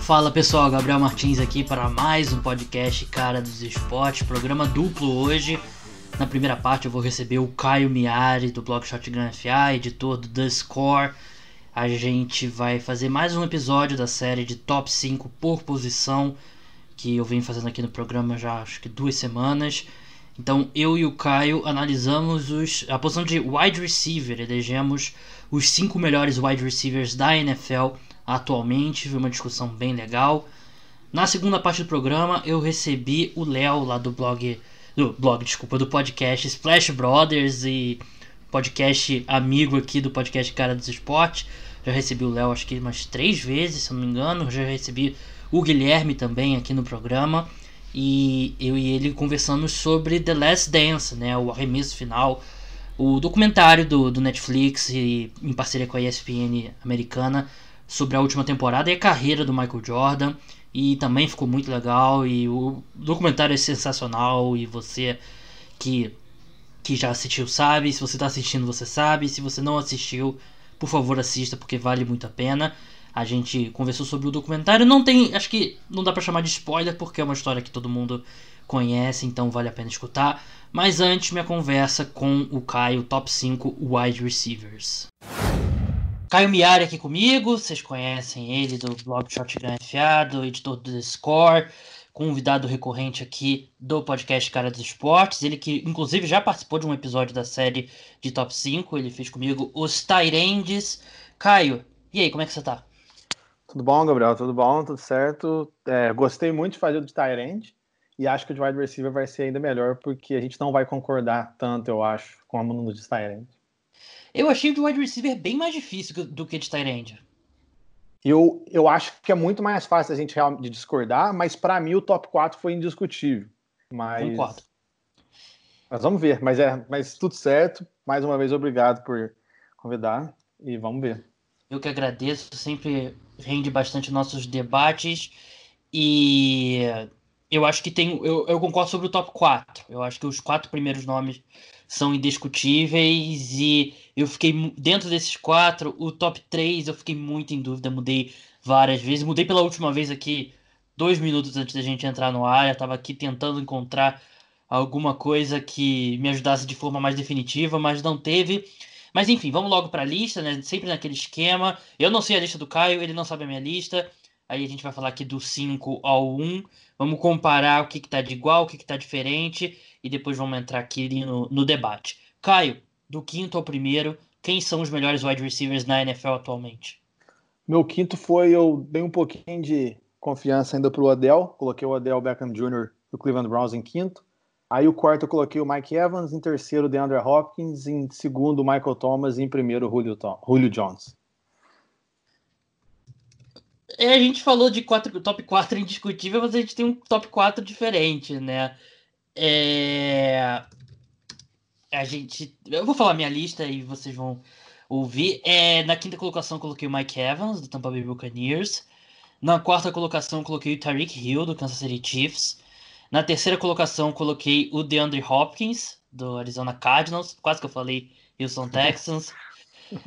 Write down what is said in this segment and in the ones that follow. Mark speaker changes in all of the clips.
Speaker 1: Fala pessoal, Gabriel Martins aqui para mais um podcast Cara dos Esportes, programa duplo hoje. Na primeira parte eu vou receber o Caio Miari do blog Shotgun FA, editor do The Score. A gente vai fazer mais um episódio da série de top 5 por posição que eu venho fazendo aqui no programa já acho que duas semanas. Então eu e o Caio analisamos os, a posição de wide receiver, elegemos os cinco melhores wide receivers da NFL atualmente, foi uma discussão bem legal. Na segunda parte do programa eu recebi o Léo lá do blog, do blog, desculpa, do podcast Splash Brothers e podcast amigo aqui do podcast Cara dos Esportes. Já recebi o Léo acho que umas três vezes, se eu não me engano. Já recebi o Guilherme também aqui no programa. E eu e ele conversamos sobre The Last Dance, né, o arremesso final, o documentário do, do Netflix e em parceria com a ESPN americana sobre a última temporada e a carreira do Michael Jordan. E também ficou muito legal. E o documentário é sensacional. E você que, que já assistiu sabe. Se você está assistindo, você sabe. Se você não assistiu, por favor, assista porque vale muito a pena. A gente conversou sobre o documentário. Não tem. Acho que não dá para chamar de spoiler porque é uma história que todo mundo conhece, então vale a pena escutar. Mas antes, minha conversa com o Caio, top 5 wide receivers. Caio Miari aqui comigo, vocês conhecem ele do blog Shotgun FA, do editor do The Score, convidado recorrente aqui do podcast Cara dos Esportes, ele que inclusive já participou de um episódio da série de Top 5, ele fez comigo os Tyrandes. Caio, e aí, como é que você tá?
Speaker 2: Tudo bom, Gabriel? Tudo bom? Tudo certo? É, gostei muito de fazer o de Tyrande e acho que o de wide receiver vai ser ainda melhor porque a gente não vai concordar tanto, eu acho, com a no de Tyrande.
Speaker 1: Eu achei o wide receiver bem mais difícil do que de Tyrande.
Speaker 2: Eu, eu acho que é muito mais fácil a gente de discordar, mas para mim o top 4 foi indiscutível. Mas... Concordo. Mas vamos ver. Mas, é, mas tudo certo. Mais uma vez, obrigado por convidar e vamos ver.
Speaker 1: Eu que agradeço, sempre rende bastante nossos debates e eu acho que tem. Eu, eu concordo sobre o top 4. Eu acho que os quatro primeiros nomes são indiscutíveis e eu fiquei dentro desses quatro, o top 3 eu fiquei muito em dúvida, mudei várias vezes, mudei pela última vez aqui dois minutos antes da gente entrar no ar, eu tava aqui tentando encontrar alguma coisa que me ajudasse de forma mais definitiva, mas não teve. Mas enfim, vamos logo para a lista, né? Sempre naquele esquema. Eu não sei a lista do Caio, ele não sabe a minha lista. Aí a gente vai falar aqui do 5 ao 1. Vamos comparar o que, está de igual, o que, está diferente e depois vamos entrar aqui no, no debate. Caio, do quinto ao primeiro, quem são os melhores wide receivers na NFL atualmente?
Speaker 2: Meu quinto foi, eu dei um pouquinho de confiança ainda pro Odell, coloquei o Odell Beckham Jr. do Cleveland Browns em quinto. Aí o quarto eu coloquei o Mike Evans, em terceiro o DeAndre Hopkins, em segundo o Michael Thomas e em primeiro o Julio, Tom, Julio Jones.
Speaker 1: É, a gente falou de quatro, top 4 indiscutível, mas a gente tem um top 4 diferente, né? É... A gente. Eu vou falar minha lista e vocês vão ouvir. É, na quinta colocação coloquei o Mike Evans, do Tampa Bay Buccaneers. Na quarta colocação coloquei o Tariq Hill, do Kansas City Chiefs. Na terceira colocação coloquei o DeAndre Hopkins, do Arizona Cardinals. Quase que eu falei Houston Texans.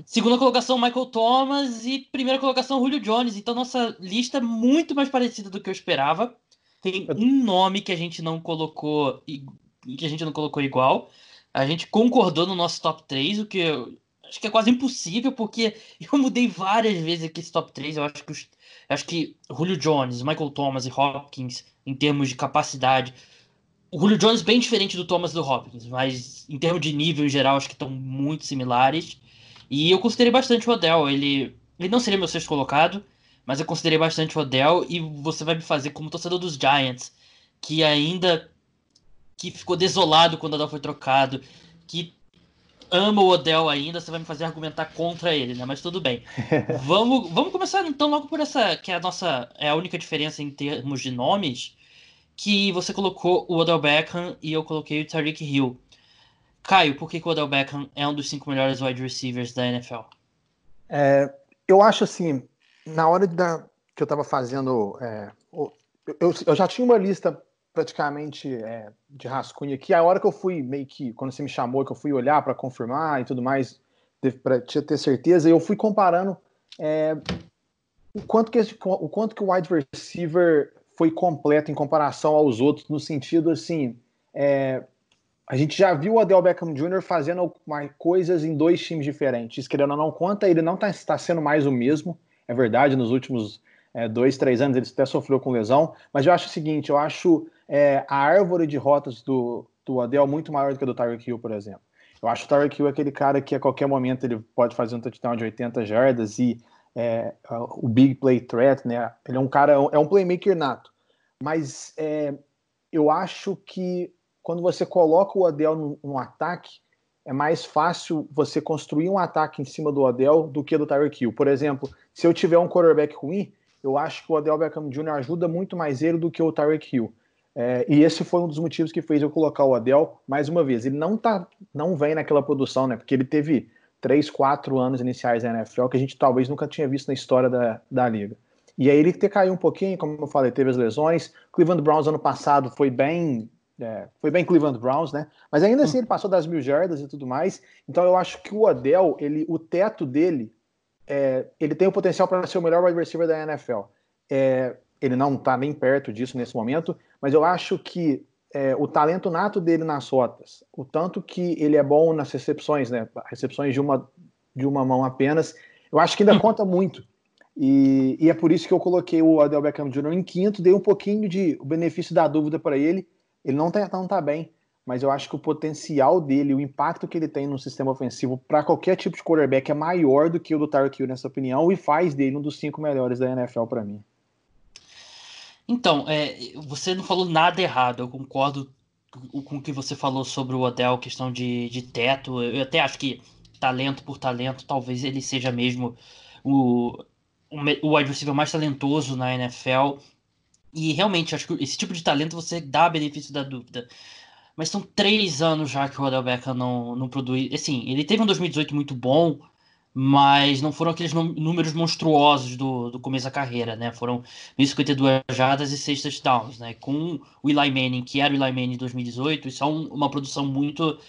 Speaker 1: Segunda colocação, Michael Thomas. E primeira colocação, Julio Jones. Então, nossa lista é muito mais parecida do que eu esperava. Tem um nome que a gente não colocou que a gente não colocou igual. A gente concordou no nosso top 3, o que eu acho que é quase impossível, porque eu mudei várias vezes aqui esse top 3. Eu acho que, os, acho que Julio Jones, Michael Thomas e Hopkins, em termos de capacidade. O Julio Jones bem diferente do Thomas e do Hopkins, mas em termos de nível em geral, acho que estão muito similares. E eu considerei bastante o Odell. Ele, ele não seria meu sexto colocado, mas eu considerei bastante o Odell. E você vai me fazer como torcedor dos Giants, que ainda que ficou desolado quando o Odell foi trocado, que ama o Odell ainda, você vai me fazer argumentar contra ele, né? Mas tudo bem. vamos, vamos começar então logo por essa, que é a nossa, é a única diferença em termos de nomes, que você colocou o Odell Beckham e eu coloquei o Tariq Hill. Caio, por que, o Odell Beckham é um dos cinco melhores wide receivers da NFL?
Speaker 2: É, eu acho assim, na hora da, que eu estava fazendo, é, eu, eu, já tinha uma lista praticamente é, de rascunho aqui. A hora que eu fui meio que, quando você me chamou, que eu fui olhar para confirmar e tudo mais, para ter certeza. Eu fui comparando é, o quanto que esse, o quanto que o wide receiver foi completo em comparação aos outros, no sentido assim, é, a gente já viu o Adel Beckham Jr. fazendo coisas em dois times diferentes. Querendo ou não conta, ele não está tá sendo mais o mesmo. É verdade, nos últimos é, dois, três anos ele até sofreu com lesão. Mas eu acho o seguinte: eu acho é, a árvore de rotas do, do Adel muito maior do que a do Tyreek Hill, por exemplo. Eu acho o Tyreek Hill aquele cara que a qualquer momento ele pode fazer um touchdown de 80 jardas e é, o big play threat, né? Ele é um cara, é um playmaker nato. Mas é, eu acho que quando você coloca o Odell no, ataque, é mais fácil você construir um ataque em cima do Odell do que do Tyreek Hill. Por exemplo, se eu tiver um quarterback ruim, eu acho que o Odell Beckham Jr. ajuda muito mais ele do que o Tyreek Hill. É, e esse foi um dos motivos que fez eu colocar o Odell mais uma vez. Ele não tá, não vem naquela produção, né? Porque ele teve três, quatro anos iniciais da NFL que a gente talvez nunca tinha visto na história da, da liga. E aí ele ter caído um pouquinho, como eu falei, teve as lesões. Cleveland Browns ano passado foi bem é, foi bem Cleveland Browns, né? Mas ainda assim ele passou das mil jardas e tudo mais. Então eu acho que o Odell, ele, o teto dele, é, ele tem o potencial para ser o melhor wide receiver da NFL. É, ele não está nem perto disso nesse momento, mas eu acho que é, o talento nato dele nas rotas, o tanto que ele é bom nas recepções, né? Recepções de uma, de uma mão apenas, eu acho que ainda conta muito. E, e, é por isso que eu coloquei o Odell Beckham Jr. em quinto, dei um pouquinho de benefício da dúvida para ele ele não tá, não tá bem, mas eu acho que o potencial dele, o impacto que ele tem no sistema ofensivo para qualquer tipo de quarterback é maior do que o do Tyreek Hill, nessa opinião, e faz dele um dos cinco melhores da NFL para mim.
Speaker 1: Então, é, você não falou nada errado, eu concordo com o que você falou sobre o Odell, questão de, de teto. Eu até acho que talento por talento, talvez ele seja mesmo o, o receiver mais talentoso na NFL. E realmente, acho que esse tipo de talento você dá benefício da dúvida. Mas são três anos já que o Odell Beckham não, não produz. Assim, ele teve um 2018 muito bom, mas não foram aqueles números monstruosos do, do começo da carreira, né? Foram 1.052 jardas e 6 touchdowns, né? Com o Eli Manning, que era o Eli Manning em 2018, isso é um, uma produção muito,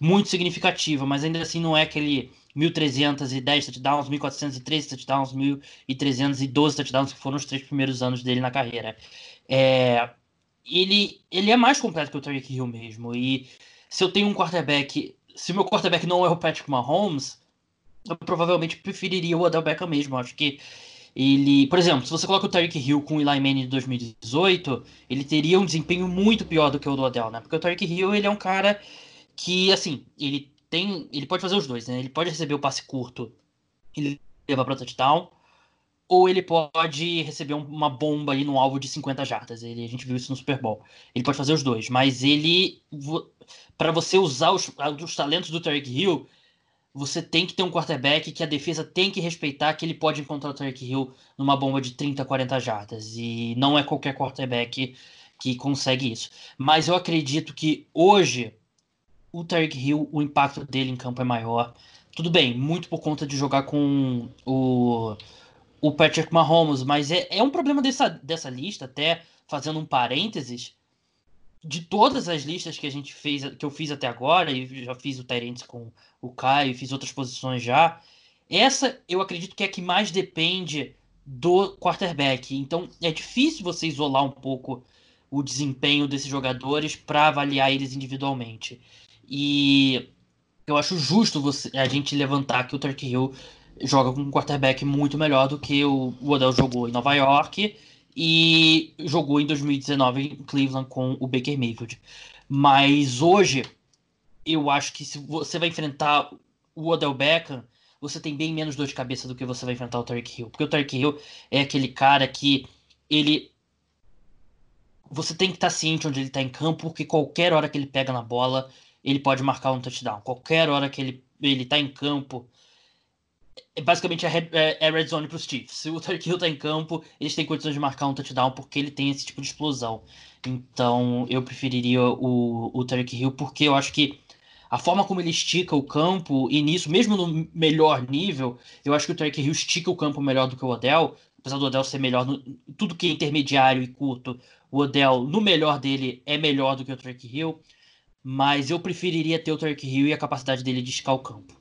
Speaker 1: muito significativa, mas ainda assim não é aquele 1.310 touchdowns, 1.413 touchdowns, 1.312 touchdowns, que foram os três primeiros anos dele na carreira. É, ele, ele é mais completo que o Tyreek Hill mesmo. E se eu tenho um quarterback, se o meu quarterback não é o Patrick Mahomes, eu provavelmente preferiria o Odell Beckham mesmo. Acho que ele, por exemplo, se você coloca o Tyreek Hill com o Eli Manning de 2018, ele teria um desempenho muito pior do que o do Odell, né? Porque o Tyreek Hill, ele é um cara que, assim, ele tem, ele pode fazer os dois, né? Ele pode receber o passe curto e levar para touchdown, ou ele pode receber uma bomba ali no alvo de 50 jardas. Ele, a gente viu isso no Super Bowl. Ele pode fazer os dois, mas ele para você usar os, os talentos do Tarek Hill, você tem que ter um quarterback que a defesa tem que respeitar que ele pode encontrar o Tarek Hill numa bomba de 30, 40 jardas. E não é qualquer quarterback que consegue isso. Mas eu acredito que hoje o Tarek Hill, o impacto dele em campo é maior. Tudo bem, muito por conta de jogar com o, o Patrick Mahomes, mas é, é um problema dessa, dessa lista, até fazendo um parênteses, de todas as listas que a gente fez, que eu fiz até agora, e já fiz o Tyrants com o Caio, fiz outras posições já, essa eu acredito que é a que mais depende do quarterback. Então é difícil você isolar um pouco o desempenho desses jogadores para avaliar eles individualmente. E eu acho justo você, a gente levantar que o Turk Hill joga com um quarterback muito melhor do que o, o Odell jogou em Nova York e jogou em 2019 em Cleveland com o Baker Mayfield. Mas hoje, eu acho que se você vai enfrentar o Odell Beckham, você tem bem menos dor de cabeça do que você vai enfrentar o Tarek Hill. Porque o Tarek Hill é aquele cara que ele. Você tem que estar ciente onde ele está em campo, porque qualquer hora que ele pega na bola, ele pode marcar um touchdown. Qualquer hora que ele, ele tá em campo, é basicamente é é, é red zone para os Chiefs. Se o Tyreek Hill tá em campo, eles têm condições de marcar um touchdown porque ele tem esse tipo de explosão. Então eu preferiria o, o Hill porque eu acho que a forma como ele estica o campo, e nisso, mesmo no melhor nível, eu acho que o Tyreek Hill estica o campo melhor do que o Odell. Apesar do Odell ser melhor no tudo que é intermediário e curto, o Odell, no melhor dele, é melhor do que o Tyreek Hill mas eu preferiria ter o Tarek Hill e a capacidade dele de esticar o campo.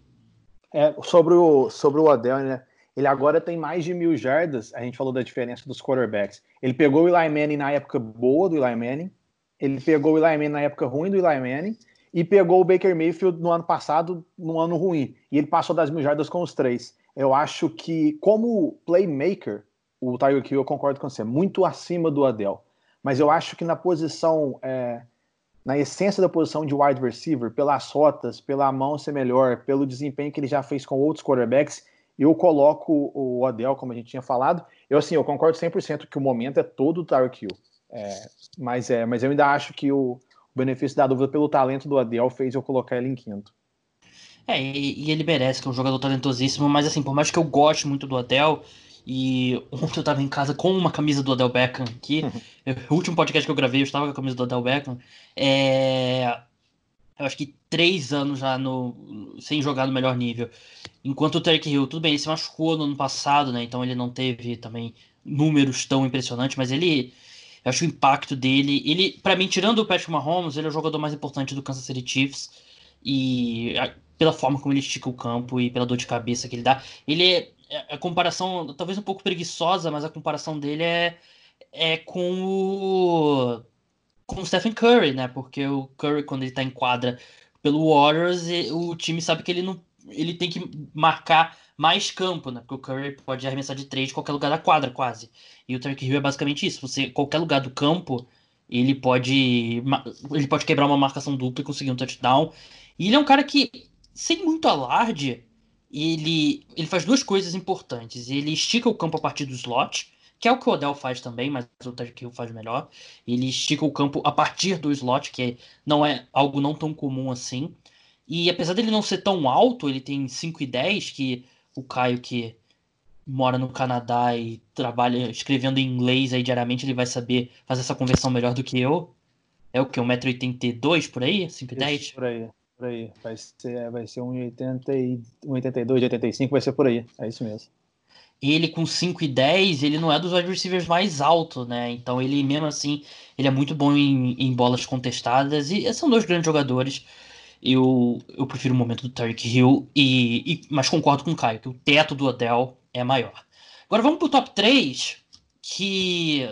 Speaker 2: É, sobre, o, sobre o Odell, né? Ele agora tem mais de mil jardas. A gente falou da diferença dos quarterbacks. Ele pegou o Eli Manning na época boa do Eli Manning. Ele pegou o Eli Manning na época ruim do Eli Manning. E pegou o Baker Mayfield no ano passado, no ano ruim. E ele passou das mil jardas com os três. Eu acho que, como playmaker, o Tyreek Hill, eu concordo com você, muito acima do Adel. Mas eu acho que na posição, é, na essência da posição de wide receiver, pelas rotas, pela mão ser melhor, pelo desempenho que ele já fez com outros quarterbacks, eu coloco o Odell, como a gente tinha falado. Eu, assim, eu concordo 100% que o momento é todo o Tyreek Hill. É, mas, é, mas eu ainda acho que o, o, benefício da dúvida pelo talento do Odell fez eu colocar ele em quinto.
Speaker 1: É, e, e, ele merece, que é um jogador talentosíssimo, mas assim, por mais que eu goste muito do Odell, e ontem eu tava em casa com uma camisa do Odell Beckham aqui, o último podcast que eu gravei eu estava com a camisa do Odell Beckham, é eu acho que três anos já no, sem jogar no melhor nível. Enquanto o Tarek Hill, tudo bem, ele se machucou no ano passado, né? Então ele não teve também números tão impressionantes, mas ele. Eu acho o impacto dele. Ele, para mim, tirando o Patrick Mahomes, ele é o jogador mais importante do Kansas City Chiefs. E pela forma como ele estica o campo e pela dor de cabeça que ele dá. Ele é. É a comparação, talvez um pouco preguiçosa, mas a comparação dele é, é com o com o Stephen Curry, né? Porque o Curry, quando ele tá em quadra pelo Warriors, o time sabe que ele não. Ele tem que marcar mais campo, né? Porque o Curry pode arremessar de três de qualquer lugar da quadra, quase. E o Tarek Hill é basicamente isso. Você, qualquer lugar do campo, ele pode. Ele pode quebrar uma marcação dupla e conseguir um touchdown. E ele é um cara que, sem muito alarde, ele, ele faz duas coisas importantes. Ele estica o campo a partir do slot que é o que o Odell faz também, mas o Hill faz melhor. Ele estica o campo a partir do slot, que não é algo não tão comum assim. E apesar dele não ser tão alto, ele tem 5 e 10, que o Caio que mora no Canadá e trabalha escrevendo em inglês aí diariamente, ele vai saber fazer essa conversão melhor do que eu. É o que? 1,82m por aí? 5 e 10?
Speaker 2: Por aí, por aí. Vai ser, vai ser 1,82, 1,85 vai ser por aí. É isso mesmo
Speaker 1: ele com 5 e 10, ele não é dos wide receivers mais altos, né? Então ele mesmo assim, ele é muito bom em, em bolas contestadas e são dois grandes jogadores. Eu, eu prefiro o momento do Tarek Hill, e, e, mas concordo com o Caio, que o teto do Odell é maior. Agora vamos pro top 3, que.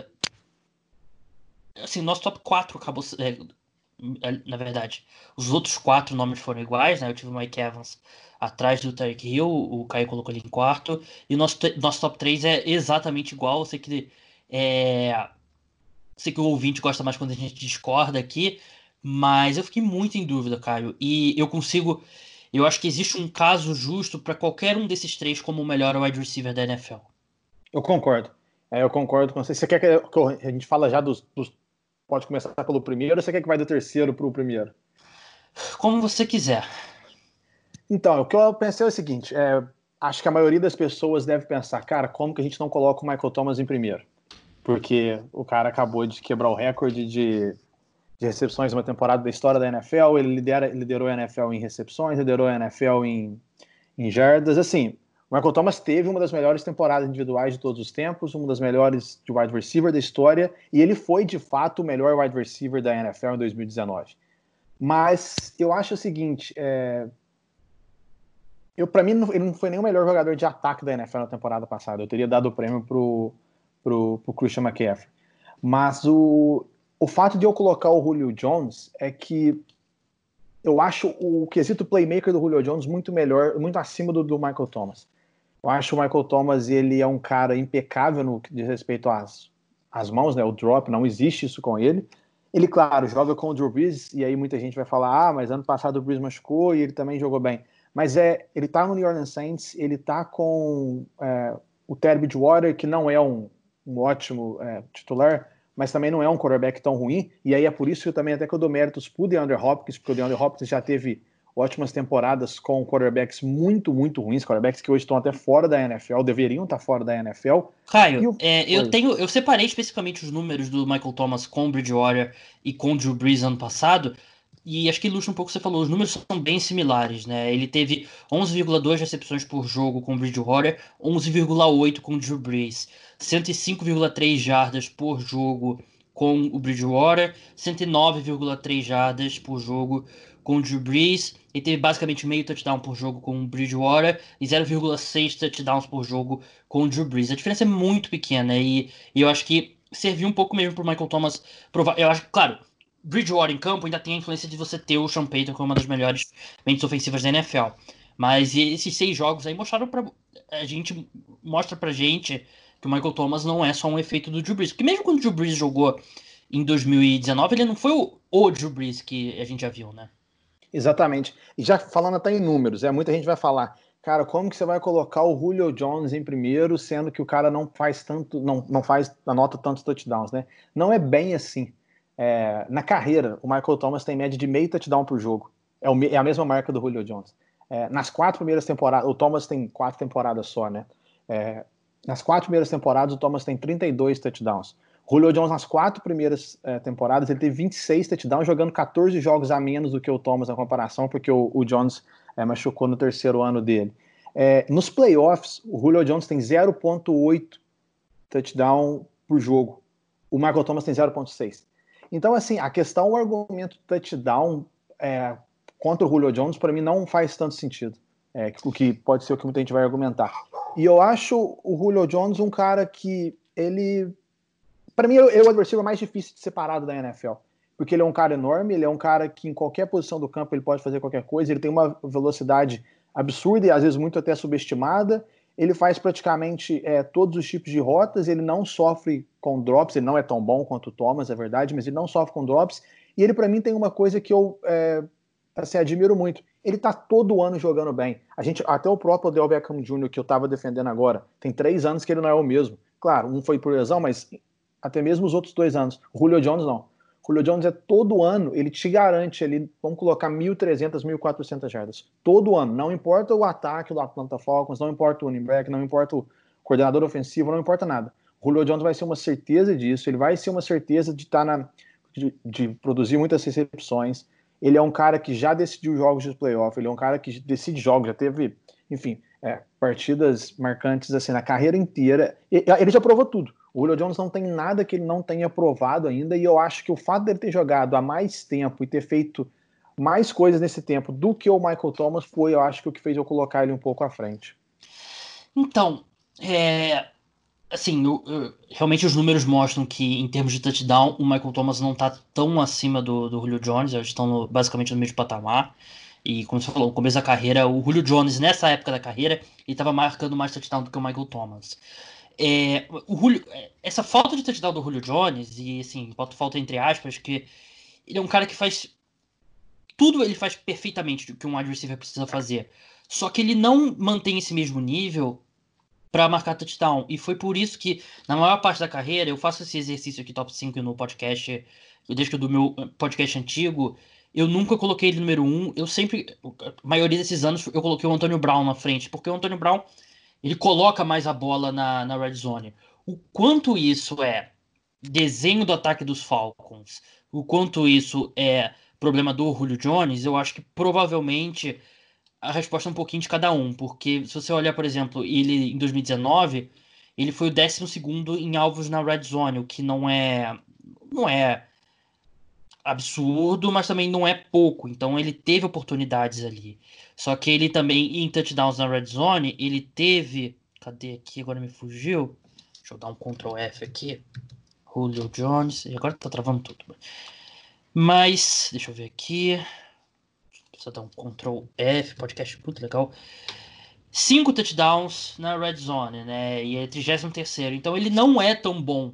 Speaker 1: Assim, nosso top 4 acabou. É, na verdade, os outros quatro nomes foram iguais, né? Eu tive o Mike Evans atrás do Tarek Hill, o Caio colocou ele em quarto, e nosso, nosso top 3 é exatamente igual. Eu sei que é, sei que o ouvinte gosta mais quando a gente discorda aqui, mas eu fiquei muito em dúvida, Caio, e eu consigo. Eu acho que existe um caso justo para qualquer um desses três como o melhor wide receiver da NFL.
Speaker 2: Eu concordo. É, eu concordo com você. Você quer que a gente fala já dos, dos pode começar pelo primeiro ou você quer que vai do terceiro para o primeiro?
Speaker 1: Como você quiser.
Speaker 2: Então, o que eu pensei é o seguinte: é, acho que a maioria das pessoas deve pensar, cara, como que a gente não coloca o Michael Thomas em primeiro? Porque o cara acabou de quebrar o recorde de, de recepções uma temporada da história da NFL, ele lidera, liderou a NFL em recepções, liderou a NFL em, em jardas. Assim, Michael Thomas teve uma das melhores temporadas individuais de todos os tempos, uma das melhores de wide receiver da história, e ele foi de fato o melhor wide receiver da NFL em 2019. Mas eu acho o seguinte: é... eu para mim ele não foi nem o melhor jogador de ataque da NFL na temporada passada. Eu teria dado o prêmio pro, pro, pro Christian McCaffrey. Mas o, o fato de eu colocar o Julio Jones é que eu acho o quesito playmaker do Julio Jones muito melhor, muito acima do, do Michael Thomas. Eu acho o Michael Thomas ele é um cara impecável no que diz respeito às, às mãos, né? O drop, não existe isso com ele. Ele, claro, joga com o Drew Brees, e aí muita gente vai falar, ah, mas ano passado o Brees machucou e ele também jogou bem. Mas é, ele tá no New Orleans Saints, ele tá com é, o Terry Bridgewater, que não é um, um ótimo é, titular, mas também não é um quarterback tão ruim, e aí é por isso que eu também até que eu dou méritos pro DeAndre Hopkins, porque o DeAndre Hopkins já teve ótimas temporadas com quarterbacks muito, muito ruins, quarterbacks que hoje estão até fora da NFL, deveriam estar fora da NFL.
Speaker 1: Caio, é, eu tenho, eu separei especificamente os números do Michael Thomas com o Bridgewater e com o Drew Brees ano passado, e acho que ilustra um pouco o que você falou, os números são bem similares, né? Ele teve 11,2 recepções por jogo com o Bridgewater, 11,8 com o Drew Brees, 105,3 jardas por jogo com o Bridgewater, 109,3 jardas por jogo com o Drew Brees. Ele teve basicamente meio touchdown por jogo com o Bridgewater e 0,6 touchdowns por jogo com o Drew Brees. A diferença é muito pequena e, e eu acho que serviu um pouco mesmo para Michael Thomas provar. Eu acho que, claro, Bridgewater em campo ainda tem a influência de você ter o Sean Payton como uma das melhores mentes ofensivas da NFL. Mas esses seis jogos aí mostraram para a gente mostra pra gente que o Michael Thomas não é só um efeito do Drew Brees. Porque mesmo quando o Drew Brees jogou em 2019, ele não foi o, o Drew Brees que a gente já viu, né?
Speaker 2: Exatamente. E já falando até em números, é muita gente vai falar, cara, como que você vai colocar o Julio Jones em primeiro, sendo que o cara não faz tanto, não, não faz, anota tantos touchdowns, né? Não é bem assim. É, na carreira, o Michael Thomas tem média de meio touchdown por jogo. É, o, é a mesma marca do Julio Jones. É, nas quatro primeiras temporadas, o Thomas tem quatro temporadas só, né? É, nas quatro primeiras temporadas, o Thomas tem 32 touchdowns. Julio Jones, nas quatro primeiras é, temporadas, ele teve 26 touchdowns, jogando 14 jogos a menos do que o Thomas na comparação, porque o, o Jones é, machucou no terceiro ano dele. É, nos playoffs, o Julio Jones tem 0,8 touchdown por jogo. O Michael Thomas tem 0,6. Então, assim, a questão, o argumento touchdown é, contra o Julio Jones, para mim, não faz tanto sentido. É, o que pode ser o que muita gente vai argumentar. E eu acho o Julio Jones um cara que ele. Para mim, é o adversário mais difícil de separado da NFL. Porque ele é um cara enorme, ele é um cara que em qualquer posição do campo ele pode fazer qualquer coisa, ele tem uma velocidade absurda e às vezes muito até subestimada. Ele faz praticamente é, todos os tipos de rotas, ele não sofre com drops, ele não é tão bom quanto o Thomas, é verdade, mas ele não sofre com drops. E ele, para mim, tem uma coisa que eu é, assim, admiro muito. Ele tá todo ano jogando bem. A gente, até o próprio Odell Beckham Jr., que eu tava defendendo agora, tem três anos que ele não é o mesmo. Claro, um foi por lesão, mas até mesmo os outros dois anos. O Julio Jones não. O Julio Jones é todo ano, ele te garante ali, vamos colocar 1.300, 1.400 jardas. Todo ano. Não importa o ataque do Atlanta Falcons, não importa o running back, não importa o coordenador ofensivo, não importa nada. O Julio Jones vai ser uma certeza disso, ele vai ser uma certeza de estar tá na. De, de produzir muitas recepções, ele é um cara que já decidiu jogos de playoff, ele é um cara que decide jogos, já teve, enfim, é, partidas marcantes assim na carreira inteira. Ele já provou tudo. O Julio Jones não tem nada que ele não tenha provado ainda, e eu acho que o fato dele ter jogado há mais tempo e ter feito mais coisas nesse tempo do que o Michael Thomas foi, eu acho que o que fez eu colocar ele um pouco à frente.
Speaker 1: Então, é, assim, eu, eu, realmente os números mostram que, em termos de touchdown, o Michael Thomas não está tão acima do, do Julio Jones, eles estão no, basicamente no mesmo patamar. E como você falou, no começo da carreira, o Julio Jones, nessa época da carreira, ele estava marcando mais touchdown do que o Michael Thomas. É, o Julio, é, essa falta de touchdown do Julio Jones, e assim, falta entre aspas, que ele é um cara que faz. Tudo ele faz perfeitamente o que um wide receiver precisa fazer. Só que ele não mantém esse mesmo nível para marcar touchdown. E foi por isso que, na maior parte da carreira, eu faço esse exercício aqui, top 5 no podcast, desde que do meu podcast antigo, eu nunca coloquei ele número 1. Eu sempre, a maioria desses anos, eu coloquei o Antônio Brown na frente, porque o Antônio Brown, ele coloca mais a bola na, na red zone. O quanto isso é desenho do ataque dos Falcons, o quanto isso é problema do Julio Jones, eu acho que provavelmente a resposta é um pouquinho de cada um, porque se você olhar, por exemplo, ele em 2019, ele foi o 12 em alvos na red zone, o que não é não é absurdo, mas também não é pouco. Então ele teve oportunidades ali. Só que ele também em touchdowns na red zone, ele teve, cadê aqui? Agora me fugiu. Deixa eu dar um Ctrl F aqui. Julio Jones, e agora tá travando tudo. Mas, deixa eu ver aqui precisa dar um Ctrl F, podcast muito legal. Cinco touchdowns na red zone, né? E é 33 Então ele não é tão bom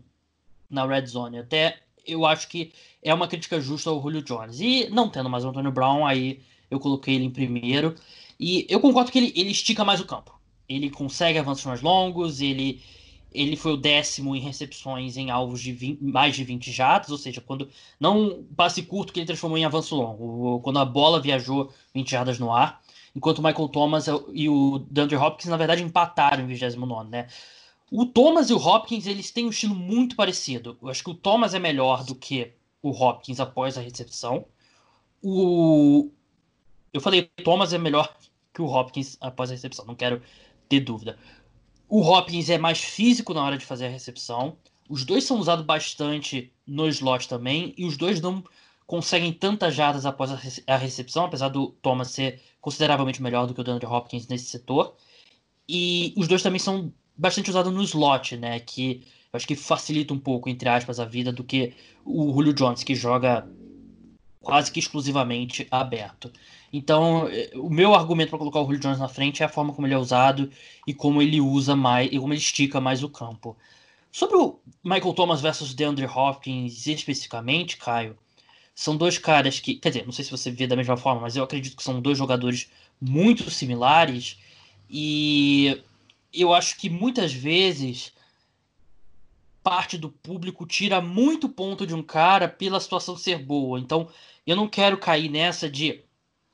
Speaker 1: na red zone. Até eu acho que é uma crítica justa ao Julio Jones. E não tendo mais o Antônio Brown, aí eu coloquei ele em primeiro. E eu concordo que ele, ele estica mais o campo. Ele consegue avanços mais longos, ele ele foi o décimo em recepções em alvos de 20, mais de 20 jatos, ou seja, quando não passe curto que ele transformou em avanço longo, quando a bola viajou 20 jardas no ar, enquanto o Michael Thomas e o DeAndre Hopkins na verdade empataram em 29, né? O Thomas e o Hopkins, eles têm um estilo muito parecido. Eu acho que o Thomas é melhor do que o Hopkins após a recepção. O eu falei, o Thomas é melhor que o Hopkins após a recepção, não quero ter dúvida. O Hopkins é mais físico na hora de fazer a recepção. Os dois são usados bastante no slot também. E os dois dão conseguem tantas jardas após a recepção, apesar do Thomas ser consideravelmente melhor do que o DeAndre Hopkins nesse setor. E os dois também são bastante usados no slot, né? Que eu acho que facilita um pouco, entre aspas, a vida do que o Julio Jones, que joga quase que exclusivamente aberto. Então, eh, o meu argumento para colocar o Julio Jones na frente é a forma como ele é usado e como ele usa mais e como ele estica mais o campo. Sobre o Michael Thomas versus DeAndre Hopkins especificamente, Caio, são dois caras que, quer dizer, não sei se você vê da mesma forma, mas eu acredito que são dois jogadores muito similares e eu acho que muitas vezes parte do público tira muito ponto de um cara pela situação ser boa. Então, eu não quero cair nessa de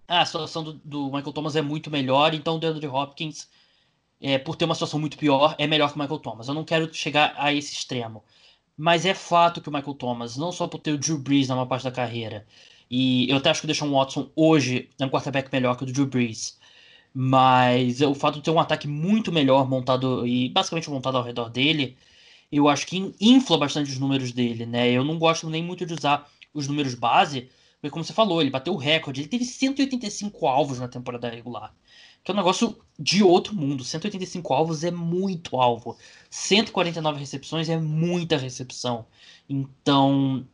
Speaker 1: ah, a situação do, do Michael Thomas é muito melhor, então o DeAndre Hopkins, é, por ter uma situação muito pior, é melhor que o Michael Thomas. Eu não quero chegar a esse extremo. Mas é fato que o Michael Thomas, não só por ter o Drew Brees na maior parte da carreira, e eu até acho que o Deshaun Watson hoje é um quarterback melhor que o do Drew Brees, mas o fato de ter um ataque muito melhor montado e basicamente montado ao redor dele, eu acho que infla bastante os números dele, né? Eu não gosto nem muito de usar os números base, porque como você falou, ele bateu o recorde, ele teve 185 alvos na temporada regular. Que é um negócio de outro mundo. 185 alvos é muito alvo. 149 recepções é muita recepção. Então,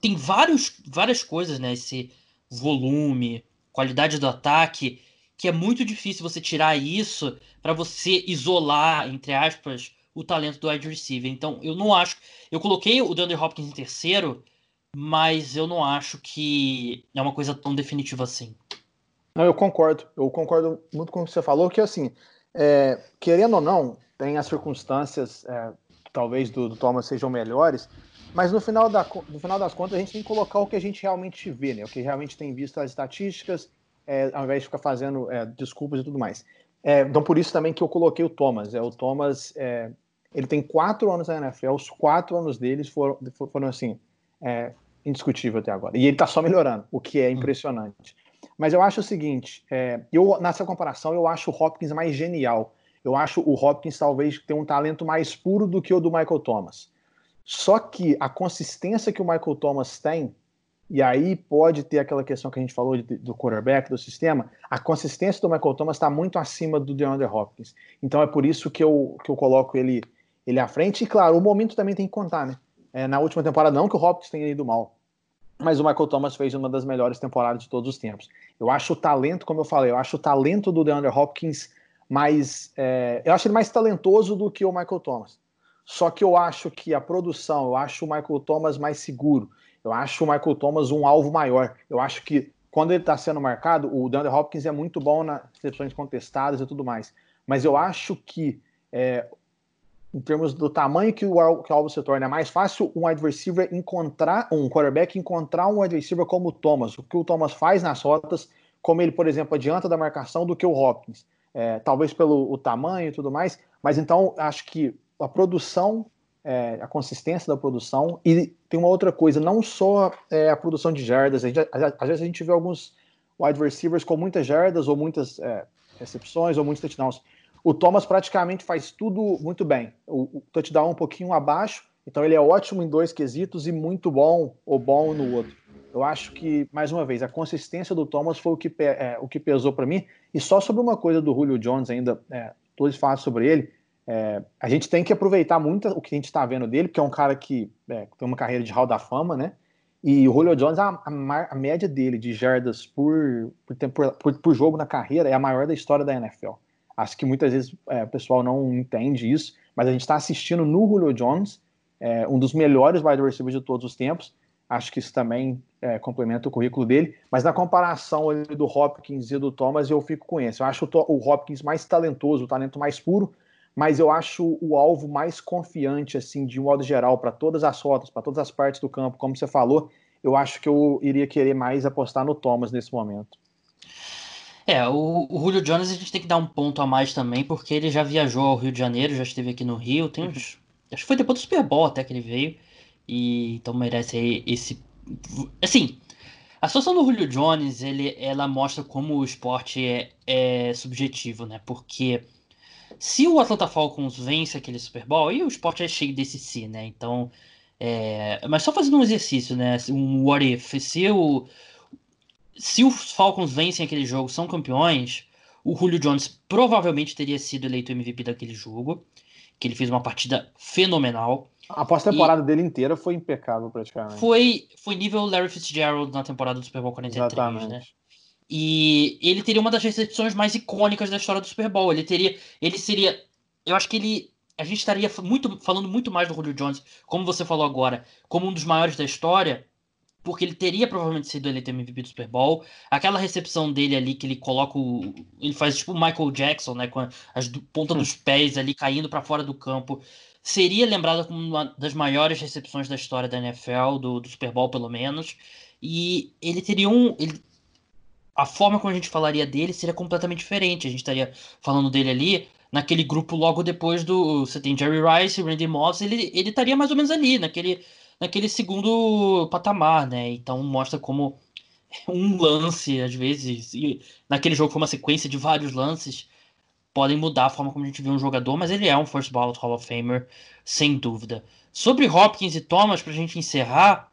Speaker 1: tem vários, várias coisas, né? Esse volume, qualidade do ataque, que é muito difícil você tirar isso para você isolar, entre aspas, o talento do wide receiver. Então, eu não acho. Eu coloquei o DeAndre Hopkins em terceiro, mas eu não acho que é uma coisa tão definitiva assim.
Speaker 2: Não, eu concordo. Eu concordo muito com o que você falou, que assim, é, querendo ou não, tem as circunstâncias, é, talvez do, do, Thomas sejam melhores, mas no final, da, no final das contas a gente tem que colocar o que a gente realmente vê, né? O que realmente tem visto as estatísticas, é, ao invés de ficar fazendo é, desculpas e tudo mais. É, então por isso também que eu coloquei o Thomas. É, o Thomas, é, ele tem quatro anos na NFL, os quatro anos deles foram, foram assim, é, indiscutível até agora. E ele está só melhorando, o que é hum. impressionante. Mas eu acho o seguinte, é, eu nessa comparação eu acho o Hopkins mais genial. Eu acho o Hopkins talvez ter um talento mais puro do que o do Michael Thomas. Só que a consistência que o Michael Thomas tem, e aí pode ter aquela questão que a gente falou de, do quarterback, do sistema, a consistência do Michael Thomas está muito acima do DeAndre Hopkins. Então é por isso que eu, que eu coloco ele, ele à frente. E claro, o momento também tem que contar, né? É, na última temporada, não que o Hopkins tenha ido mal, mas o Michael Thomas fez uma das melhores temporadas de todos os tempos. Eu acho o talento, como eu falei, eu acho o talento do DeAndre Hopkins mais. É, eu acho ele mais talentoso do que o Michael Thomas. Só que eu acho que a produção, eu acho o Michael Thomas mais seguro. Eu acho o Michael Thomas um alvo maior. Eu acho que quando ele está sendo marcado, o DeAndre Hopkins é muito bom nas recepções contestadas e tudo mais. Mas eu acho que é, em termos do tamanho que o, que o alvo se torna. É mais fácil um wide receiver encontrar, um quarterback encontrar um wide receiver como o Thomas, o que o Thomas faz nas rotas, como ele, por exemplo, adianta da marcação do que o Hopkins. É, talvez pelo o tamanho e tudo mais, mas então acho que a produção, é, a consistência da produção, e tem uma outra coisa, não só é, a produção de jardas, gente, às vezes a gente vê alguns wide receivers com muitas jardas ou muitas é, recepções ou muitos touchdowns, o Thomas praticamente faz tudo muito bem. O, o touchdown um pouquinho abaixo, então ele é ótimo em dois quesitos e muito bom ou bom no outro. Eu acho que, mais uma vez, a consistência do Thomas foi o que, é, o que pesou para mim. E só sobre uma coisa do Julio Jones ainda, é, todos falam sobre ele, é, a gente tem que aproveitar muito o que a gente está vendo dele, porque é um cara que é, tem uma carreira de hall da fama, né? E o Julio Jones, a, a, a média dele de jardas por por, por, por, jogo na carreira é a maior da história da NFL. Acho que muitas vezes é, o pessoal não entende isso, mas a gente está assistindo no Julio Jones, é, um dos melhores wide receivers de todos os tempos. Acho que isso também é, complementa o currículo dele. Mas na comparação do Hopkins e do Thomas, eu fico com esse. Eu acho o, o Hopkins mais talentoso, o talento mais puro, mas eu acho o alvo mais confiante, assim, de um modo geral, para todas as rotas, para todas as partes do campo, como você falou. Eu acho que eu iria querer mais apostar no Thomas nesse momento.
Speaker 1: É, o, o Julio Jones a gente tem que dar um ponto a mais também, porque ele já viajou ao Rio de Janeiro, já esteve aqui no Rio, tem uns. Acho que foi depois do Super Bowl até que ele veio. E então merece esse. Assim, a situação do Julio Jones, ele, ela mostra como o esporte é, é subjetivo, né? Porque se o Atlanta Falcons vence aquele Super Bowl, e o esporte é cheio desse si, né? Então É, mas só fazendo um exercício, né? Um what if. Se, o, se os Falcons vencem aquele jogo, são campeões, o Julio Jones provavelmente teria sido eleito MVP daquele jogo, que ele fez uma partida fenomenal.
Speaker 2: A pós-temporada dele inteira foi impecável, praticamente.
Speaker 1: Foi, foi nível Larry Fitzgerald na temporada do Super Bowl 43, né? Exatamente. né? E ele teria uma das recepções mais icônicas da história do Super Bowl. Ele teria. Ele seria. Eu acho que ele. A gente estaria muito, falando muito mais do Julio Jones, como você falou agora, como um dos maiores da história, porque ele teria provavelmente sido eleito MVP do Super Bowl. Aquela recepção dele ali que ele coloca o, ele faz tipo o Michael Jackson, né, com as ponta dos pés ali caindo para fora do campo, seria lembrada como uma das maiores recepções da história da NFL, do, do Super Bowl pelo menos. E ele teria um, ele a forma como a gente falaria dele seria completamente diferente. A gente estaria falando dele ali naquele grupo logo depois do. Você tem Jerry Rice, Randy Moss, ele, ele estaria mais ou menos ali, naquele, naquele segundo patamar, né? Então mostra como um lance, às vezes, e naquele jogo foi uma sequência de vários lances, podem mudar a forma como a gente vê um jogador, mas ele é um First Ballot Hall of Famer, sem dúvida. Sobre Hopkins e Thomas, pra gente encerrar,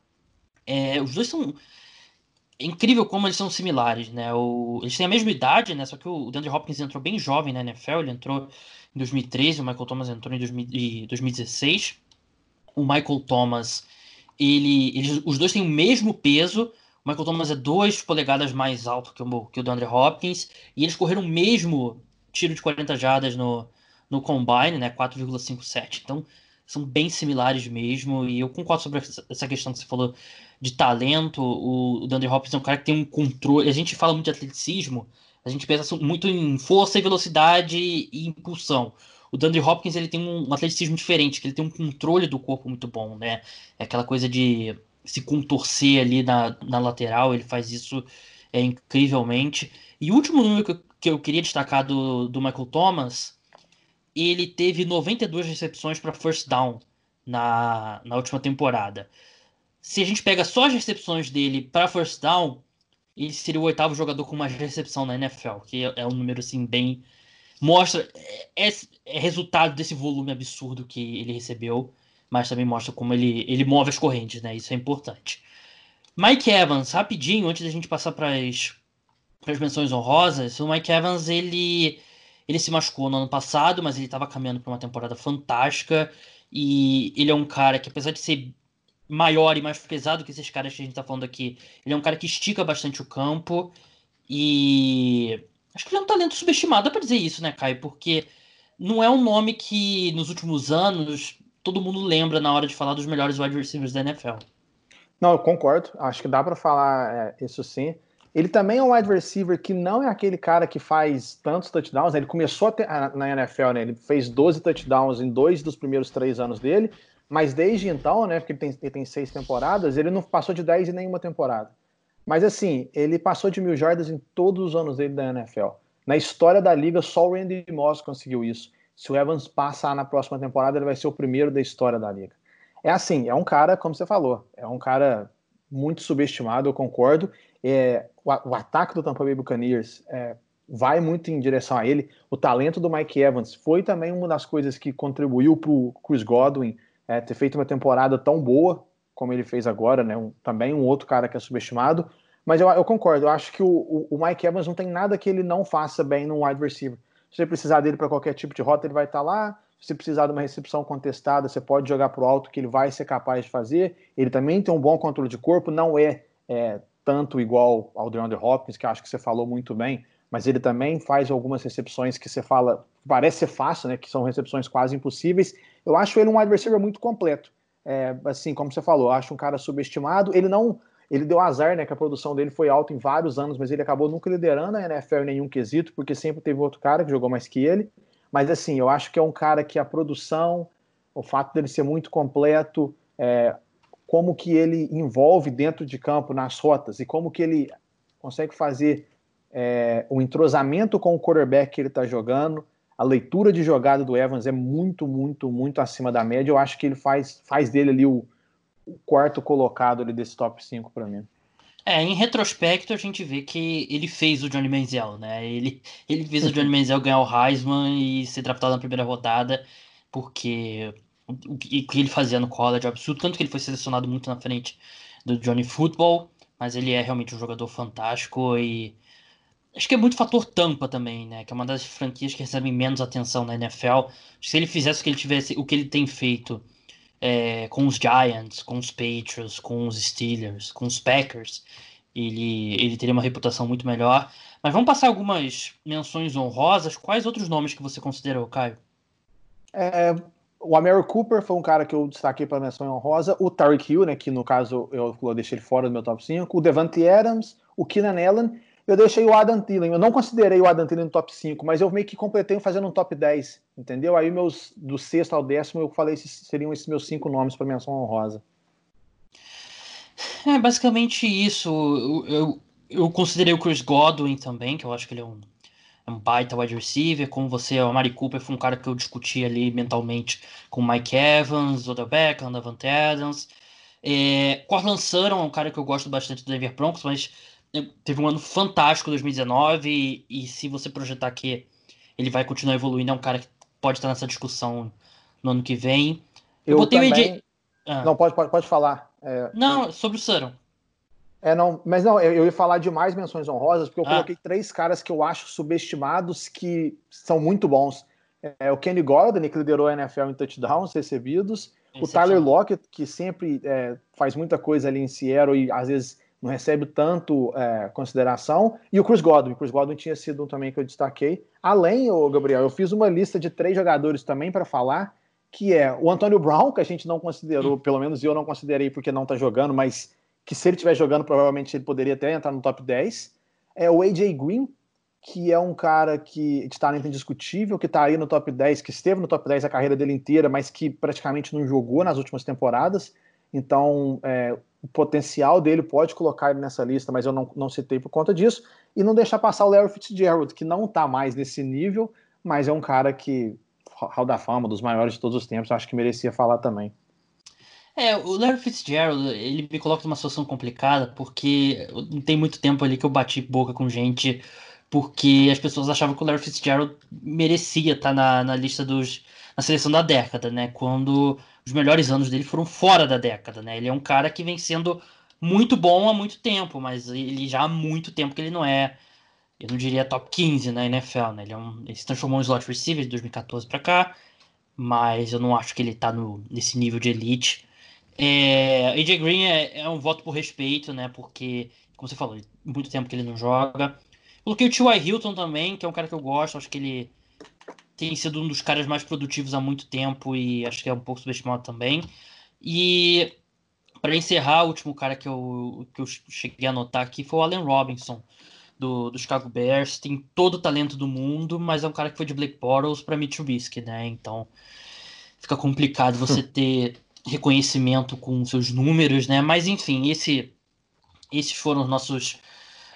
Speaker 1: é, os dois são é incrível como eles são similares, né? O, eles têm a mesma idade, né? Só que o DeAndre Hopkins entrou bem jovem na NFL, ele entrou em 2013, o Michael Thomas entrou em 2016. O Michael Thomas, ele, eles, os dois têm o mesmo peso. O Michael Thomas é 2 polegadas mais alto que o, que o DeAndre Hopkins. E eles correram o mesmo tiro de 40 jardas no, no Combine, né? 4,57. Então, são bem similares mesmo. E eu concordo sobre essa questão que você falou de talento. O, o Hopkins é um cara que tem um controle. A gente fala muito de atleticismo, a gente pensa muito em força e velocidade e impulsão. O DeAndre Hopkins ele tem um, um atleticismo diferente, que ele tem um controle do corpo muito bom, né? É aquela coisa de se contorcer ali na, na lateral, ele faz isso é, incrivelmente. E o último número que eu, que eu queria destacar do, do Michael Thomas, ele teve 92 recepções para first down na, na última temporada se a gente pega só as recepções dele para first down, ele seria o oitavo jogador com mais recepção na NFL, que é, é um número assim bem mostra é, é, é, resultado desse volume absurdo que ele recebeu, mas também mostra como ele, ele move as correntes, né? Isso é importante. Mike Evans, rapidinho, antes da gente passar para as menções honrosas, o Mike Evans ele ele se machucou no ano passado, mas ele estava caminhando para uma temporada fantástica e ele é um cara que apesar de ser maior e mais pesado que esses caras que a gente tá falando aqui. Ele é um cara que estica bastante o campo e acho que ele é um talento subestimado, pra dizer isso, né, Caio? Porque não é um nome que nos últimos anos todo mundo lembra na hora de falar dos melhores wide receivers da NFL.
Speaker 2: Não, eu concordo. Acho que dá para falar é, isso sim. Ele também é um wide receiver que não é aquele cara que faz tantos touchdowns. Né? Ele começou ter, na NFL, né? Ele fez 12 touchdowns em dois dos primeiros três anos dele. Mas desde então, né, porque ele tem, ele tem seis temporadas, ele não passou de 10 em nenhuma temporada. Mas assim, ele passou de mil jardas em todos os anos dele da NFL. Na história da liga, só o Randy Moss conseguiu isso. Se o Evans passar na próxima temporada, ele vai ser o primeiro da história da liga. É assim, é um cara, como você falou, é um cara muito subestimado, eu concordo. É, o, o ataque do Tampa Bay Buccaneers é, vai muito em direção a ele. O talento do Mike Evans foi também uma das coisas que contribuiu para o Chris Godwin é, ter feito uma temporada tão boa como ele fez agora, né? Um, também um outro cara que é subestimado. Mas eu, eu concordo, eu acho que o, o, Mike Evans não tem nada que ele não faça bem no wide receiver. Se você precisar dele para qualquer tipo de rota, ele vai estar tá lá. Se você precisar de uma recepção contestada, você pode jogar para o alto, que ele vai ser capaz de fazer. Ele também tem um bom controle de corpo, não é, é tanto igual ao DeAndre Hopkins, que acho que você falou muito bem, mas ele também faz algumas recepções que você fala, parece ser fácil, né? Que são recepções quase impossíveis. Eu acho ele um wide receiver muito completo. É, assim, como você falou, acho um cara subestimado. Ele não. Ele deu azar, né? Que a produção dele foi alta em vários anos, mas ele acabou nunca liderando a NFL em nenhum quesito, porque sempre teve outro cara que jogou mais que ele. Mas assim, eu acho que é um cara que a produção, o fato dele ser muito completo, é, como que ele envolve dentro de campo nas rotas e como que ele consegue fazer é, o entrosamento com o quarterback que ele está jogando, a leitura de jogada do Evans é muito, muito, muito acima da média. Eu acho que ele faz, faz dele ali o, o quarto colocado ali desse top 5 para mim.
Speaker 1: É, em retrospecto a gente vê que ele fez o Johnny Manziel, né? Ele, ele fez o Johnny Manziel ganhar o Heisman e ser draftado na primeira rodada, porque o que ele fazia no college é absurdo, tanto que ele foi selecionado muito na frente do Johnny Football, mas ele é realmente um jogador fantástico e acho que é muito fator tampa também, né? Que é uma das franquias que recebem menos atenção na NFL. Se ele fizesse o que ele tivesse, o que ele tem feito é, com os Giants, com os Patriots, com os Steelers, com os Packers, ele, ele teria uma reputação muito melhor. Mas vamos passar algumas menções honrosas. Quais outros nomes que você considerou, Caio?
Speaker 2: É, o Amaro Cooper foi um cara que eu destaquei para menção honrosa. O Tariq Hill, né, que no caso eu, eu deixei ele fora do meu top 5. O Devante Adams, o Keenan Allen. Eu deixei o Adam Thielen. Eu não considerei o Adam Thielen no top 5, mas eu meio que completei fazendo um top 10, entendeu? Aí meus do sexto ao décimo eu falei que seriam esses meus cinco nomes para menção honrosa.
Speaker 1: É basicamente isso. Eu, eu, eu, considerei o Chris Godwin também, que eu acho que ele é um, é um baita wide receiver. Como você, o Mari Cooper foi um cara que eu discuti ali mentalmente com o Mike Evans, Odell Beckham, Davante Adams. É, Cortland Sutton é um cara que eu gosto bastante do Denver Broncos, mas teve um ano fantástico 2019 e, e, se você projetar que ele vai continuar evoluindo, é um cara que pode estar nessa discussão no ano que vem.
Speaker 2: Eu, eu botei também... o. Ah. Não, pode, pode, pode falar.
Speaker 1: É... Não, sobre o Saron.
Speaker 2: É, não, mas não, eu, ia falar de mais menções honrosas, porque eu ah. coloquei três caras que eu acho subestimados, que são muito bons. É, o Kenny Gordon, que liderou a NFL em touchdowns recebidos. Esse o Tyler Lockett, que sempre é, faz muita coisa ali em Seattle e às vezes não recebe tanto é, consideração. E o Chris Godwin. O Chris Godwin tinha sido um também que eu destaquei. Além, o Gabriel, eu fiz uma lista de três jogadores também para falar, que é o Antônio Brown, que a gente não considerou, pelo menos eu não considerei porque não está jogando, mas que se ele estiver jogando, provavelmente ele poderia até entrar no top 10. É o AJ Green, que é um cara que de talento indiscutível, que está aí no top 10, que esteve no top 10 a carreira dele inteira, mas que praticamente não jogou nas últimas temporadas. Então, é, o potencial dele pode colocar ele nessa lista, mas eu não, não citei por conta disso. E não deixar passar o Larry Fitzgerald, que não está mais nesse nível, mas é um cara que, Hall da Fama, dos maiores de todos os tempos, acho que merecia falar também.
Speaker 1: É, o Larry Fitzgerald, ele me coloca numa situação complicada, porque não tem muito tempo ali que eu bati boca com gente, porque as pessoas achavam que o Larry Fitzgerald merecia estar tá na, na lista dos. na seleção da década, né? Quando os melhores anos dele foram fora da década, né? Ele é um cara que vem sendo muito bom há muito tempo, mas ele já há muito tempo que ele não é, eu não diria top 15 na NFL, né? Ele, é um, ele se transformou em slot receiver de 2014 para cá, mas eu não acho que ele tá no, nesse nível de elite. É, AJ Green é, é, um voto por respeito, né? Porque, como você falou, muito tempo que ele não joga. Coloquei o T.Y. Hilton também, que é um cara que eu gosto, acho que ele tem sido um dos caras mais produtivos há muito tempo e acho que é um pouco subestimado também. E para encerrar, o último cara que eu, que eu cheguei a notar aqui foi o Allen Robinson, do, do Chicago Bears. Tem todo o talento do mundo, mas é um cara que foi de Blake Bortles para Mitch Trubisky, né? Então fica complicado você ter reconhecimento com seus números, né? Mas enfim, esse, esses foram os nossos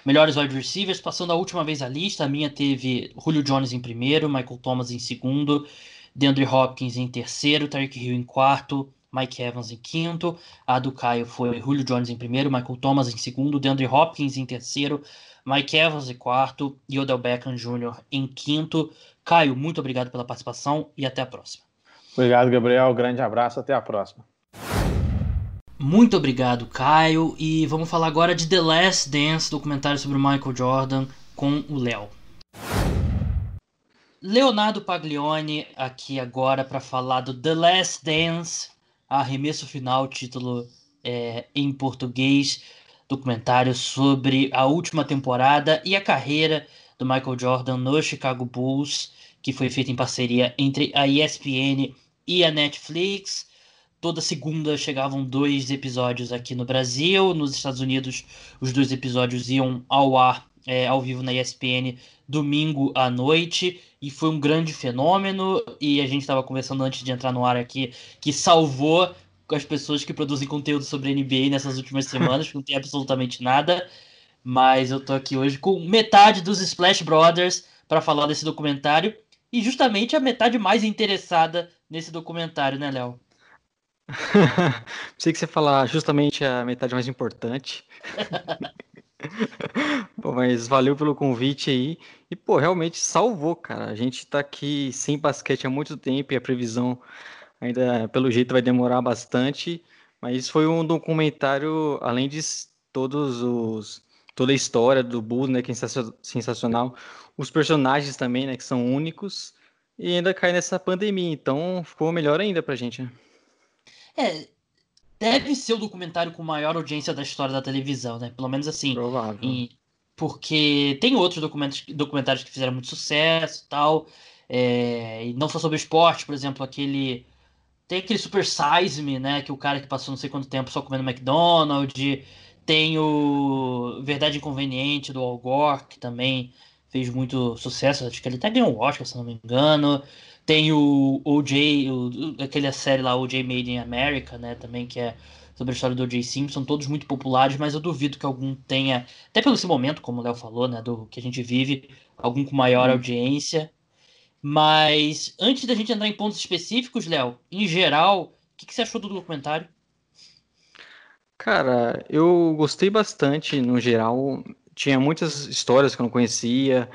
Speaker 1: Melhores wide receivers, passando a última vez a lista, a minha teve Julio Jones em primeiro, Michael Thomas em segundo, DeAndre Hopkins em terceiro, Tyreek Hill em quarto, Mike Evans em quinto. A do Caio foi Julio Jones em primeiro, Michael Thomas em segundo, DeAndre Hopkins em terceiro, Mike Evans em quarto e Odell Beckham Jr. em quinto. Caio, muito obrigado pela participação e até a próxima.
Speaker 2: Obrigado, Gabriel. Grande abraço. Até a próxima.
Speaker 1: Muito obrigado, Caio. E vamos falar agora de The Last Dance, documentário sobre o Michael Jordan com o Léo. Leonardo Paglione aqui agora para falar do The Last Dance, arremesso final, título é, em português, documentário sobre a última temporada e a carreira do Michael Jordan no Chicago Bulls, que foi feito em parceria entre a ESPN e a Netflix. Toda segunda chegavam dois episódios aqui no Brasil. Nos Estados Unidos, os dois episódios iam ao ar é, ao vivo na ESPN domingo à noite. E foi um grande fenômeno. E a gente estava conversando antes de entrar no ar aqui que salvou as pessoas que produzem conteúdo sobre NBA nessas últimas semanas, porque não tem absolutamente nada. Mas eu tô aqui hoje com metade dos Splash Brothers para falar desse documentário. E justamente a metade mais interessada nesse documentário, né, Léo?
Speaker 3: Pensei que você falar justamente a metade mais importante. pô, mas valeu pelo convite aí. E, pô, realmente salvou, cara. A gente tá aqui sem basquete há muito tempo e a previsão Ainda, pelo jeito, vai demorar bastante. Mas foi um documentário, além de todos os toda a história do Bulls, né, que é sensacional, os personagens também, né, que são únicos, e ainda cai nessa pandemia, então ficou melhor ainda pra gente, né?
Speaker 1: É, deve ser o documentário com maior audiência da história da televisão, né? Pelo menos assim.
Speaker 3: Provável.
Speaker 1: Em, porque tem outros documentos, documentários que fizeram muito sucesso e tal, é, e não só sobre esporte, por exemplo, aquele tem aquele Super Size Me, né? Que o cara que passou não sei quanto tempo só comendo McDonald's. Tem o Verdade Inconveniente do Al Gore, que também fez muito sucesso. Acho que ele até ganhou o Oscar, se não me engano. Tem o OJ, o, aquela série lá, OJ Made in America, né? Também que é sobre a história do O.J. Simpson, todos muito populares, mas eu duvido que algum tenha, até pelo esse momento, como o Léo falou, né, do que a gente vive, algum com maior hum. audiência. Mas antes da gente entrar em pontos específicos, Léo, em geral, o que, que, você achou do documentário?
Speaker 3: Cara, eu gostei bastante no geral. Tinha muitas histórias que eu não conhecia.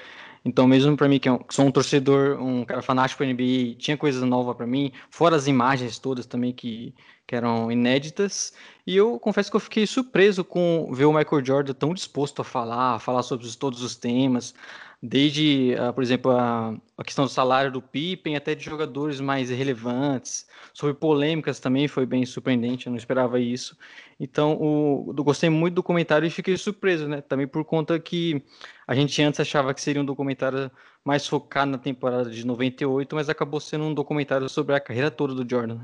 Speaker 3: Então, mesmo para mim, que sou um torcedor, um cara fanático da NBA, tinha coisas novas para mim, fora as imagens todas também que, que eram inéditas. E eu confesso que eu fiquei surpreso com ver o Michael Jordan tão disposto a falar, a falar sobre todos os temas, desde, uh, por exemplo, a, a, questão do salário do Pippen até de jogadores mais relevantes, sobre polêmicas também foi bem surpreendente, eu não esperava isso. Então, o, eu gostei muito do comentário e fiquei surpreso, né? Também por conta que a gente antes achava que seria um documentário mais focado na temporada de 98, mas acabou sendo um documentário sobre a carreira toda do Jordan.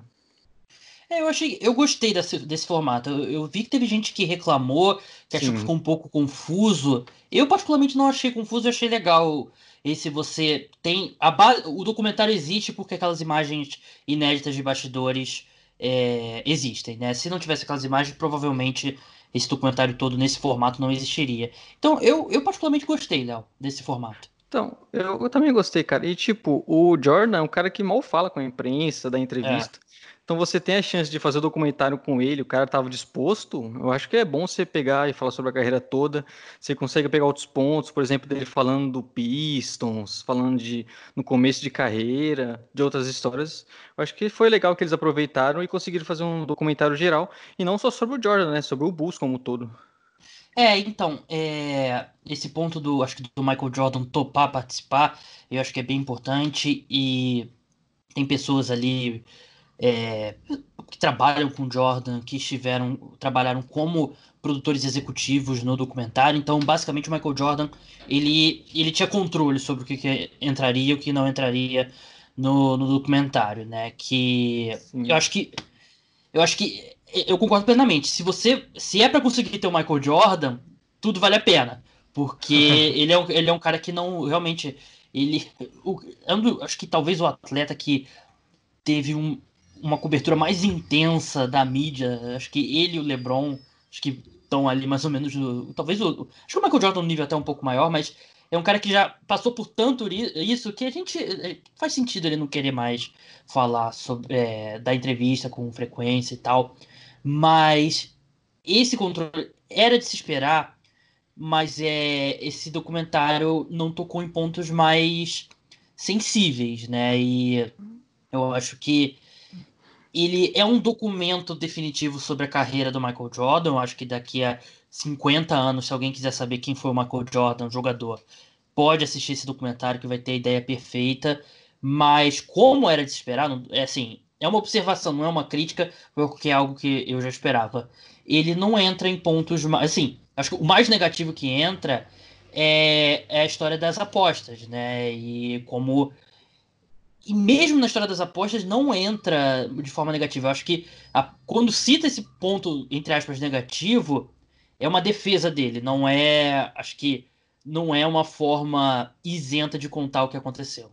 Speaker 1: É, eu achei, eu gostei desse, desse formato. Eu, eu, vi que teve gente que reclamou, que achou que ficou um pouco confuso. Eu particularmente não achei confuso, eu achei legal. Esse você tem a o documentário existe porque aquelas imagens inéditas de bastidores é, existem, né? Se não tivesse aquelas imagens, provavelmente esse documentário todo nesse formato não existiria. Então, eu, eu particularmente gostei, Léo, desse formato.
Speaker 3: Então, eu, eu, também gostei, cara. E, tipo, o Jordan é um cara que mal fala com a imprensa, da entrevista. É. Então você tem a chance de fazer o documentário com ele, o cara estava disposto. Eu acho que é bom você pegar e falar sobre a carreira toda. Você consegue pegar outros pontos, por exemplo, dele falando do Pistons, falando de no começo de carreira, de outras histórias. Eu acho que foi legal que eles aproveitaram e conseguiram fazer um documentário geral e não só sobre o Jordan, né, sobre o Bulls como um todo.
Speaker 1: É, então, é, esse ponto do, acho que do Michael Jordan topar participar, eu acho que é bem importante e tem pessoas ali é, que trabalham com Jordan, que estiveram trabalharam como produtores executivos no documentário. Então, basicamente, o Michael Jordan ele, ele tinha controle sobre o que, que entraria e o que não entraria no, no documentário, né? Que eu acho que eu acho que eu concordo plenamente. Se você se é para conseguir ter o Michael Jordan, tudo vale a pena, porque ele é um, ele é um cara que não realmente ele o, acho que talvez o atleta que teve um, uma cobertura mais intensa da mídia. Acho que ele e o LeBron, acho que estão ali mais ou menos. talvez o. Acho que o Michael Jordan no nível até um pouco maior, mas é um cara que já passou por tanto isso que a gente. É, faz sentido ele não querer mais falar sobre, é, da entrevista com frequência e tal. Mas esse controle era de se esperar, mas é, esse documentário não tocou em pontos mais sensíveis, né? E eu acho que ele é um documento definitivo sobre a carreira do Michael Jordan. Eu acho que daqui a 50 anos, se alguém quiser saber quem foi o Michael Jordan, jogador, pode assistir esse documentário que vai ter a ideia perfeita. Mas como era de esperar, é assim, é uma observação, não é uma crítica, porque é algo que eu já esperava. Ele não entra em pontos mais. Assim, acho que o mais negativo que entra é, é a história das apostas, né? E como e mesmo na história das apostas não entra de forma negativa. Eu acho que a, quando cita esse ponto, entre aspas, negativo, é uma defesa dele, não é. Acho que não é uma forma isenta de contar o que aconteceu.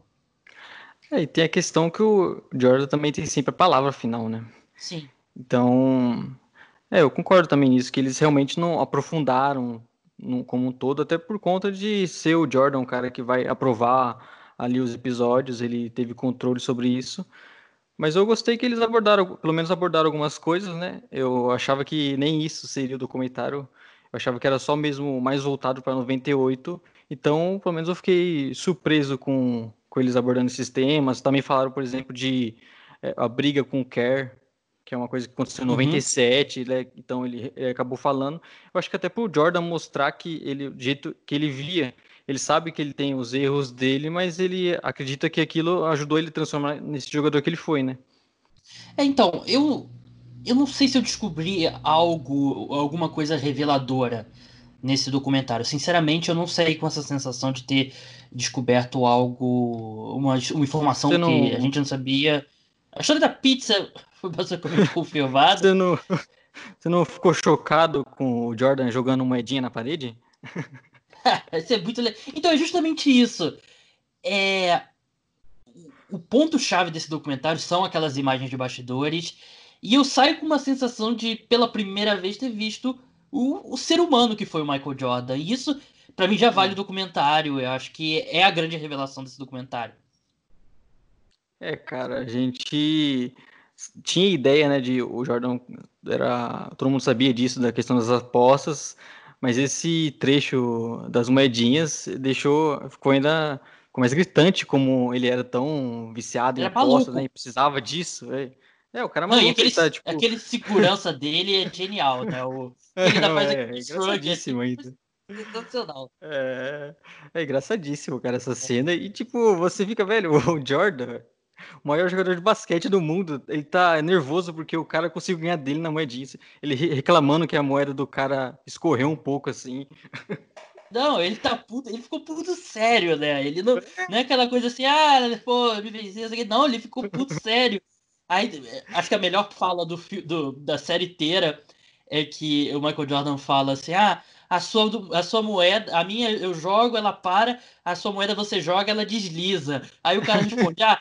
Speaker 3: É, e tem a questão que o Jordan também tem sempre a palavra final, né?
Speaker 1: Sim.
Speaker 3: Então, é, eu concordo também nisso, que eles realmente não aprofundaram no, como um todo, até por conta de ser o Jordan, um cara que vai aprovar ali os episódios, ele teve controle sobre isso. Mas eu gostei que eles abordaram, pelo menos abordaram algumas coisas, né? Eu achava que nem isso seria o documentário. Eu achava que era só mesmo mais voltado para 98. Então, pelo menos eu fiquei surpreso com, com eles abordando esses temas. Também falaram, por exemplo, de é, a briga com o Kerr, que é uma coisa que aconteceu em 97, uhum. né? então ele, ele, acabou falando. Eu acho que até pro Jordan mostrar que ele, do jeito que ele via, ele sabe que ele tem os erros dele, mas ele acredita que aquilo ajudou ele a transformar nesse jogador que ele foi, né?
Speaker 1: É, então, eu, eu não sei se eu descobri algo, alguma coisa reveladora nesse documentário. Sinceramente, eu não saí com essa sensação de ter descoberto algo, uma, uma informação não... que a gente não sabia. A história da pizza foi basicamente confirmada.
Speaker 3: Você não, você não ficou chocado com o Jordan jogando moedinha na parede?
Speaker 1: isso é muito legal. Então é justamente isso. É... O ponto-chave desse documentário são aquelas imagens de bastidores. E eu saio com uma sensação de, pela primeira vez, ter visto o, o ser humano que foi o Michael Jordan. E isso, para mim, já vale o documentário. Eu acho que é a grande revelação desse documentário.
Speaker 3: É, cara, a gente tinha ideia, né, de o Jordan era, todo mundo sabia disso da questão das apostas, mas esse trecho das moedinhas deixou, ficou ainda ficou mais gritante como ele era tão viciado ele em apostas, né, e precisava disso, é. É, o cara é
Speaker 1: maluco, aquele, tá, tipo... aquele segurança dele é genial, né? O, ele ainda faz
Speaker 3: é, é engraçadíssimo ainda. Sensacional. É, é engraçadíssimo, cara, essa cena. E, tipo, você fica, velho, o Jordan, o maior jogador de basquete do mundo, ele tá nervoso porque o cara conseguiu ganhar dele na moedinha. Ele reclamando que a moeda do cara escorreu um pouco assim.
Speaker 1: Não, ele tá puto, ele ficou puto sério, né? Ele não, não é aquela coisa assim, ah, pô, me venceu, não, ele ficou puto sério. Aí, acho que a melhor fala do, do, da série inteira é que o Michael Jordan fala assim, ah, a sua, a sua moeda, a minha eu jogo, ela para, a sua moeda você joga, ela desliza. Aí o cara responde, ah,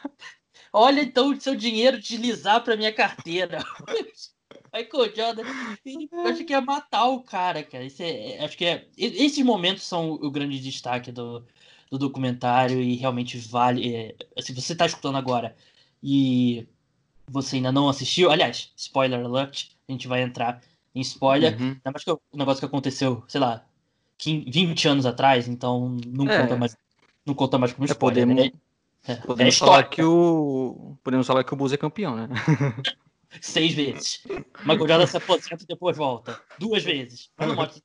Speaker 1: Olha então o seu dinheiro deslizar para minha carteira. Michael Jordan, eu acho que ia matar o cara, cara. É, acho que é, esses momentos são o grande destaque do, do documentário e realmente vale. É, se você está escutando agora e você ainda não assistiu, aliás, spoiler alert, a gente vai entrar em spoiler. Uhum. Ainda mais que é um negócio que aconteceu, sei lá, 15, 20 anos atrás, então não é. conta mais. Não conta mais como spoiler. É, podemos,
Speaker 3: né? É, podemos, é falar que o, podemos falar que o Bulls é campeão, né?
Speaker 1: Seis vezes. Jordan se aposenta e depois volta. Duas vezes. Mas não mostra,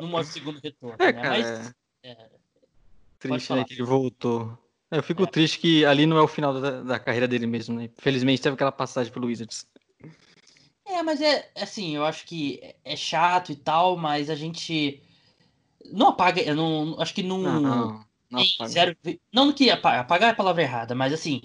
Speaker 1: não mostra o segundo retorno. É, né? cara, Mas, é...
Speaker 3: é triste, né, que ele voltou. Eu fico é. triste que ali não é o final da, da, carreira dele mesmo, né? Felizmente teve aquela passagem pelo Wizards.
Speaker 1: É, mas é assim, eu acho que é chato e tal, mas a gente não apaga, eu não acho que não, não, não. Não, zero, não que apagar, apagar é a palavra errada, mas assim,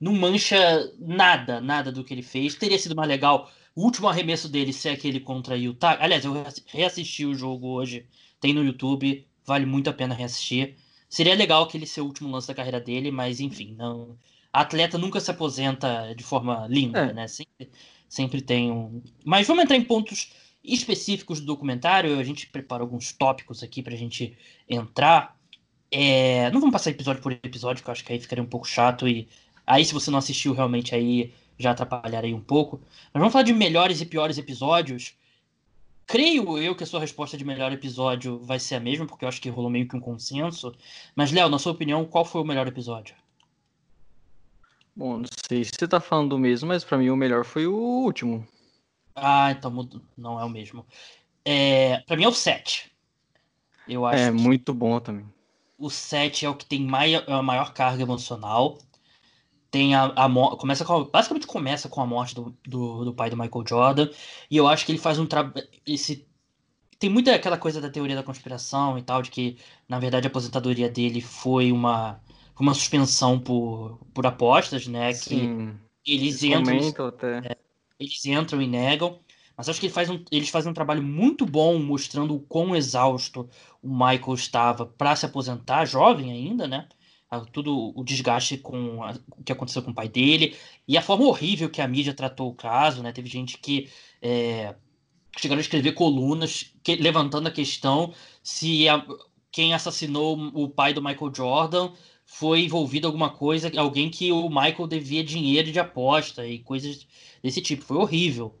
Speaker 1: não mancha nada, nada do que ele fez. Teria sido mais legal o último arremesso dele ser aquele contra Utah. Aliás, eu reassisti o jogo hoje, tem no YouTube, vale muito a pena reassistir. Seria legal aquele ser o último lance da carreira dele, mas enfim, não. A atleta nunca se aposenta de forma linda, é. né? Sempre, sempre tem um. Mas vamos entrar em pontos específicos do documentário. A gente prepara alguns tópicos aqui pra gente entrar. É, não vamos passar episódio por episódio, que eu acho que aí ficaria um pouco chato e aí se você não assistiu realmente aí já atrapalharia um pouco. Mas vamos falar de melhores e piores episódios. Creio eu que a sua resposta de melhor episódio vai ser a mesma, porque eu acho que rolou meio que um consenso. Mas, Léo, na sua opinião, qual foi o melhor episódio?
Speaker 3: Bom, não sei se você tá falando do mesmo, mas para mim o melhor foi o último.
Speaker 1: Ah, então não é o mesmo. É, para mim é o 7.
Speaker 3: Eu acho é, que... muito bom também
Speaker 1: o 7 é o que tem maior, a maior carga emocional. Tem a, a começa com, basicamente começa com a morte do, do, do, pai do Michael Jordan. E eu acho que ele faz um trabalho. Tem muita aquela coisa da teoria da conspiração e tal, de que, na verdade, a aposentadoria dele foi uma, uma suspensão por, por apostas, né?
Speaker 3: Sim,
Speaker 1: que eles entram. É, eles entram e negam. Mas acho que ele faz um, eles fazem um trabalho muito bom mostrando o quão exausto o Michael estava para se aposentar, jovem ainda, né? Tudo o desgaste com a, o que aconteceu com o pai dele e a forma horrível que a mídia tratou o caso, né? Teve gente que é, chegaram a escrever colunas que, levantando a questão se a, quem assassinou o pai do Michael Jordan foi envolvido em alguma coisa, alguém que o Michael devia dinheiro de aposta e coisas desse tipo. Foi horrível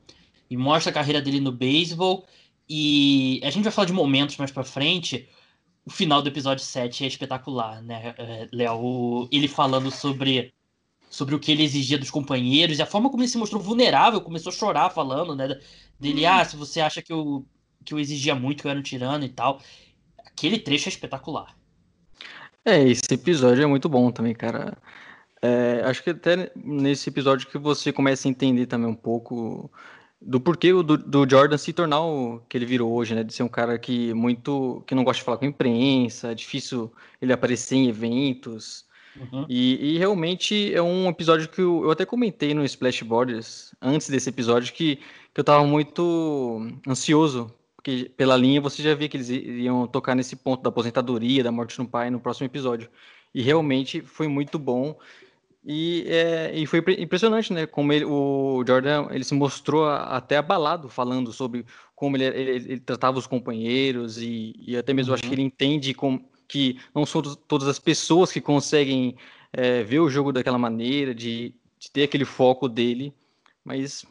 Speaker 1: e mostra a carreira dele no beisebol. E a gente vai falar de momentos mais pra frente. O final do episódio 7 é espetacular, né, é, Léo? Ele falando sobre sobre o que ele exigia dos companheiros, e a forma como ele se mostrou vulnerável, começou a chorar falando, né? Dele, hum. ah, se você acha que eu, que eu exigia muito, que eu era um tirano e tal. Aquele trecho é espetacular.
Speaker 3: É, esse episódio é muito bom também, cara. É, acho que até nesse episódio que você começa a entender também um pouco do porquê do, do Jordan se tornar o que ele virou hoje, né? De ser um cara que muito que não gosta de falar com a imprensa, é difícil ele aparecer em eventos. Uhum. E, e, realmente é um episódio que eu, eu, até comentei no Splashboards antes desse episódio que, que eu tava muito ansioso, porque pela linha você já via que eles iriam tocar nesse ponto da aposentadoria, da morte no pai no próximo episódio. E realmente foi muito bom. E, é, e foi impressionante, né? Como ele, o Jordan ele se mostrou até abalado falando sobre como ele, ele, ele tratava os companheiros e, e até mesmo uhum. acho que ele entende como, que não são todas as pessoas que conseguem é, ver o jogo daquela maneira, de, de ter aquele foco dele, mas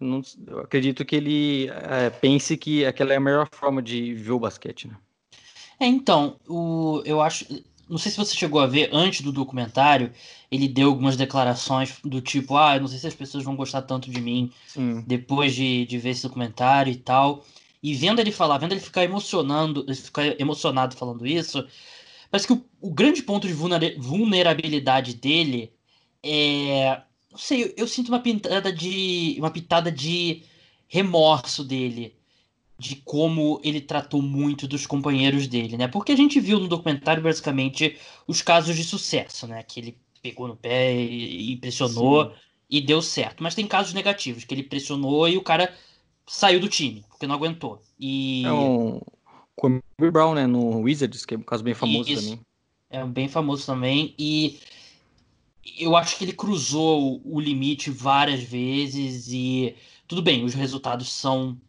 Speaker 3: não, eu acredito que ele é, pense que aquela é a melhor forma de ver o basquete, né?
Speaker 1: É, então, o, eu acho. Não sei se você chegou a ver antes do documentário, ele deu algumas declarações do tipo, ah, eu não sei se as pessoas vão gostar tanto de mim Sim. depois de, de ver esse documentário e tal. E vendo ele falar, vendo ele ficar emocionando, ficar emocionado falando isso, parece que o, o grande ponto de vulnerabilidade dele é. Não sei, eu, eu, sinto uma pitada de. uma pitada de remorso dele. De como ele tratou muito dos companheiros dele, né? Porque a gente viu no documentário, basicamente, os casos de sucesso, né? Que ele pegou no pé e, pressionou Sim. e deu certo. Mas tem casos negativos, que ele pressionou e o cara saiu do time, porque não aguentou. E...
Speaker 3: É um Kobe Brown, né, no Wizards, que é um caso bem famoso Isso. também.
Speaker 1: É bem famoso também, e eu acho que ele cruzou o limite várias vezes e tudo bem, os resultados são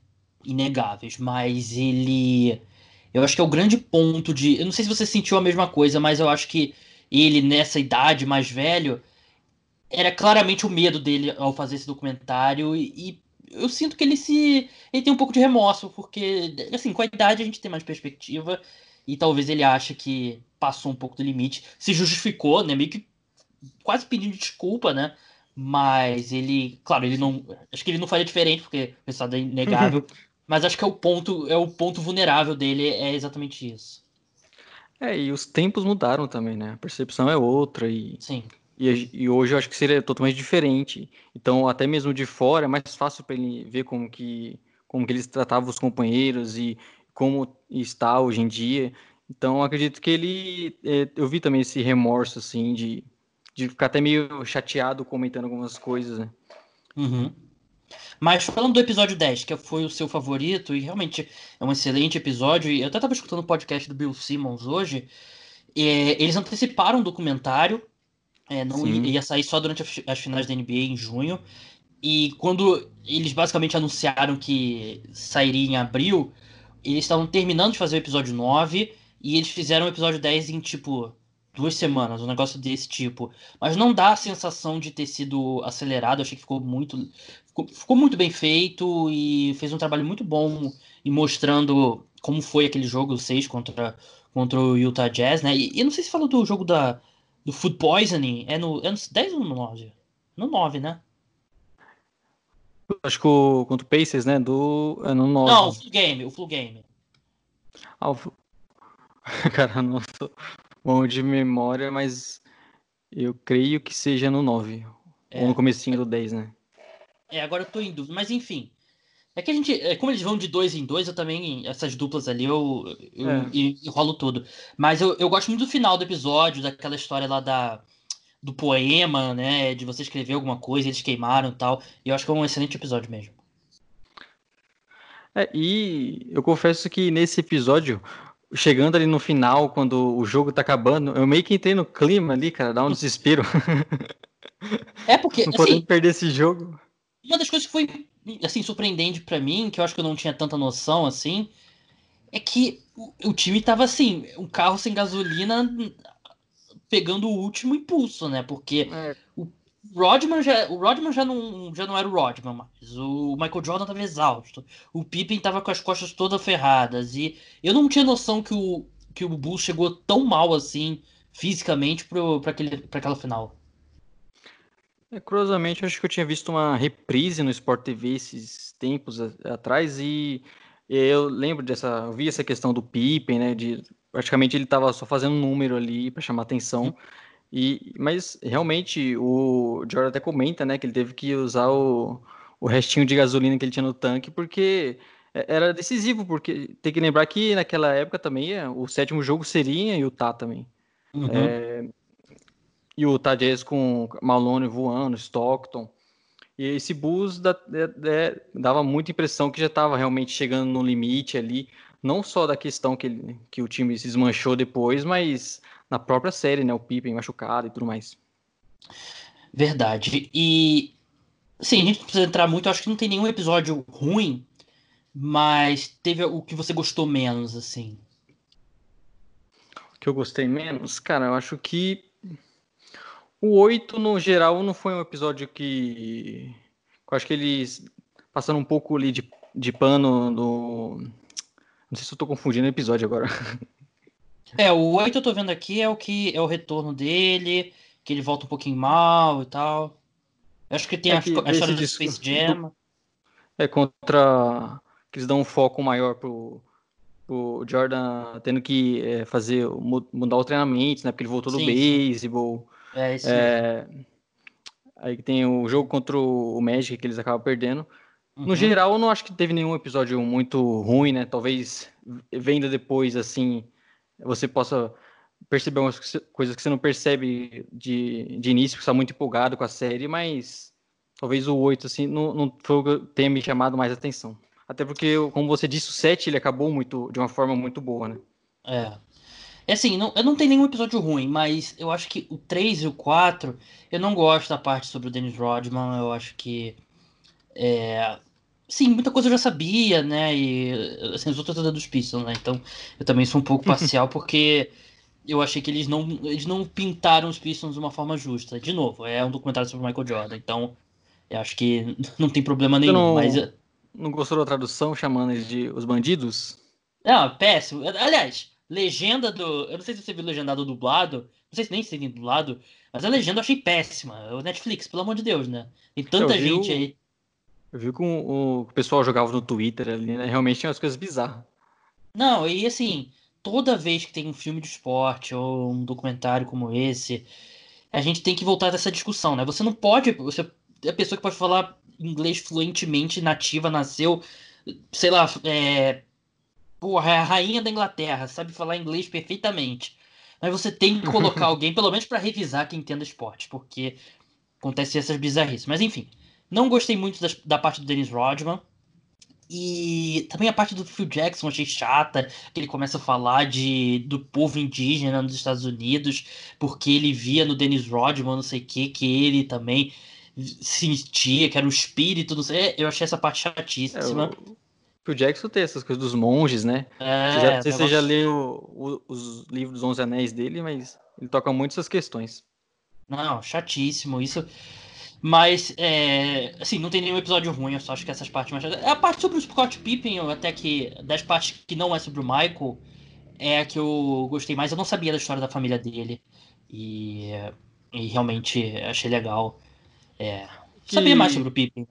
Speaker 1: inegáveis, mas ele eu acho que é o grande ponto de, eu não sei se você sentiu a mesma coisa, mas eu acho que ele nessa idade mais velho era claramente o medo dele ao fazer esse documentário e, eu sinto que ele se. Ele tem um pouco de remorso, porque, assim, com a idade a gente tem mais perspectiva e talvez ele ache que passou um pouco do limite. Se justificou, né? Meio que quase pedindo desculpa, né? Mas ele, claro, ele não. Acho que ele não faria diferente, porque o resultado é inegável. Mas acho que é o ponto, é o ponto vulnerável dele, é exatamente isso.
Speaker 3: É, e os tempos mudaram também, né? A percepção é outra e.
Speaker 1: Sim.
Speaker 3: E, e, hoje eu acho que seria totalmente diferente. Então, até mesmo de fora, é mais fácil para ele ver como que, como que eles tratavam os companheiros e como está hoje em dia. Então, acredito que ele. É, eu vi também esse remorso, assim, de, de ficar até meio chateado comentando algumas coisas, né?
Speaker 1: Uhum. Mas falando do episódio 10, que foi o seu favorito, e realmente é um excelente episódio, e eu até estava escutando o podcast do Bill Simmons hoje, eles anteciparam o documentário é, não ia, ia, sair só durante as finais da NBA em junho. E quando eles basicamente anunciaram que sairia em abril, eles estavam terminando de fazer o episódio 9 e eles fizeram o episódio 10 em tipo duas semanas, um negócio desse tipo. Mas não dá a sensação de ter sido acelerado, eu achei que ficou muito. Ficou, ficou muito bem feito e fez um trabalho muito bom e mostrando como foi aquele jogo 6 contra, contra o Utah Jazz, né? E, e não sei se falou do jogo da, do Food Poisoning é no, é no 10 ou no 9? No 9, né?
Speaker 3: Acho que o contra o Pacers, né? Do, é no 9.
Speaker 1: Não, o Flu Game, o Flu Game.
Speaker 3: Ah, o... Cara, não sou bom de memória, mas eu creio que seja no 9. É, ou no comecinho do 10, né?
Speaker 1: É, agora eu tô em dúvida, mas enfim. É que a gente, é, como eles vão de dois em dois, eu também, essas duplas ali, eu, eu é. enrolo tudo. Mas eu, eu gosto muito do final do episódio, daquela história lá da, do poema, né? De você escrever alguma coisa, eles queimaram e tal. E eu acho que é um excelente episódio mesmo.
Speaker 3: É, e eu confesso que nesse episódio, chegando ali no final, quando o jogo tá acabando, eu meio que entrei no clima ali, cara, dá um desespero.
Speaker 1: É porque.
Speaker 3: Não podemos assim, perder esse jogo.
Speaker 1: Uma das coisas que foi assim, surpreendente para mim, que eu acho que eu não tinha tanta noção assim, é que o, o time tava assim, um carro sem gasolina pegando o último impulso, né? Porque é. o Rodman já, o Rodman já não, já não era o Rodman mais. O Michael Jordan tava exausto. O Pippen tava com as costas todas ferradas. E eu não tinha noção que o, que o Bulls chegou tão mal assim, fisicamente, para aquela final.
Speaker 3: É, curiosamente, acho que eu tinha visto uma reprise no Sport TV esses tempos atrás e eu lembro dessa, eu vi essa questão do Pippen, né, de praticamente ele estava só fazendo um número ali para chamar atenção. E, mas realmente o Jordan até comenta, né, que ele teve que usar o, o restinho de gasolina que ele tinha no tanque porque era decisivo, porque tem que lembrar que naquela época também é, o sétimo jogo seria em Utah também. Uhum. É, e o Utah Jazz com Malone voando, Stockton. E esse Bulls da, é, dava muita impressão que já estava realmente chegando no limite ali, não só da questão que, ele, que o time se desmanchou depois, mas na própria série, né? O Pippen machucado e tudo mais.
Speaker 1: Verdade. E sim, a gente não precisa entrar muito, acho que não tem nenhum episódio ruim, mas teve o que você gostou menos, assim.
Speaker 3: O que eu gostei menos? Cara, eu acho que o 8, no geral, não foi um episódio que. Eu acho que eles passaram um pouco ali de, de pano no. Não sei se eu tô confundindo o episódio agora.
Speaker 1: É, o 8 eu tô vendo aqui é o que é o retorno dele, que ele volta um pouquinho mal e tal. Eu acho que tem é a, que a história do Space Jam.
Speaker 3: É contra. Que eles dão um foco maior pro, pro Jordan tendo que é, fazer mudar o treinamento, né? Porque ele voltou sim, do beisebol.
Speaker 1: É, isso é,
Speaker 3: Aí tem o jogo contra o Magic que eles acabam perdendo. Uhum. No geral, eu não acho que teve nenhum episódio muito ruim, né? Talvez venda depois, assim, você possa perceber umas coisas que você não percebe de, de início, porque está muito empolgado com a série, mas talvez o 8, assim, não, não foi o que tenha me chamado mais atenção. Até porque, como você disse, o 7 ele acabou muito de uma forma muito boa, né?
Speaker 1: É. É assim, não, eu não tenho nenhum episódio ruim, mas eu acho que o 3 e o 4, eu não gosto da parte sobre o Dennis Rodman, eu acho que. É, Sim, muita coisa eu já sabia, né? E assim, eu sou torcedor dos Pistons, né? Então eu também sou um pouco parcial porque eu achei que eles não, eles não pintaram os Pistons de uma forma justa. De novo, é um documentário sobre o Michael Jordan, então eu acho que não tem problema nenhum. Não, mas...
Speaker 3: não gostou da tradução chamando eles de os bandidos?
Speaker 1: Não, péssimo. Aliás, legenda do. Eu não sei se você viu legendado ou dublado. Não sei se nem se tem dublado. Mas a legenda eu achei péssima. O Netflix, pelo amor de Deus, né? Tem tanta gente aí.
Speaker 3: Eu vi que o, o pessoal jogava no Twitter ali, né? Realmente tinha umas coisas bizarras.
Speaker 1: Não, e assim, toda vez que tem um filme de esporte ou um documentário como esse, a gente tem que voltar dessa discussão, né? Você não pode. Você é a pessoa que pode falar inglês fluentemente, nativa, nasceu, sei lá, é. Porra, é a rainha da Inglaterra, sabe falar inglês perfeitamente. Mas você tem que colocar alguém, pelo menos para revisar quem entenda esporte, porque acontece essas bizarrices. Mas enfim. Não gostei muito das, da parte do Dennis Rodman. E também a parte do Phil Jackson achei chata, que ele começa a falar de, do povo indígena nos Estados Unidos, porque ele via no Dennis Rodman, não sei o que, que ele também sentia, que era o espírito, não sei. Eu achei essa parte chatíssima. É, o
Speaker 3: Phil Jackson tem essas coisas dos monges, né? É, você já, não sei se você já leu o, os livros dos Onze Anéis dele, mas ele toca muito essas questões.
Speaker 1: Não, chatíssimo. Isso mas, é, assim, não tem nenhum episódio ruim, eu só acho que essas partes mais. É a parte sobre o Scott Pippen, até que. Das partes que não é sobre o Michael, é a que eu gostei mais. Eu não sabia da história da família dele. E, e realmente achei legal. É, que... Saber mais sobre o Pippen.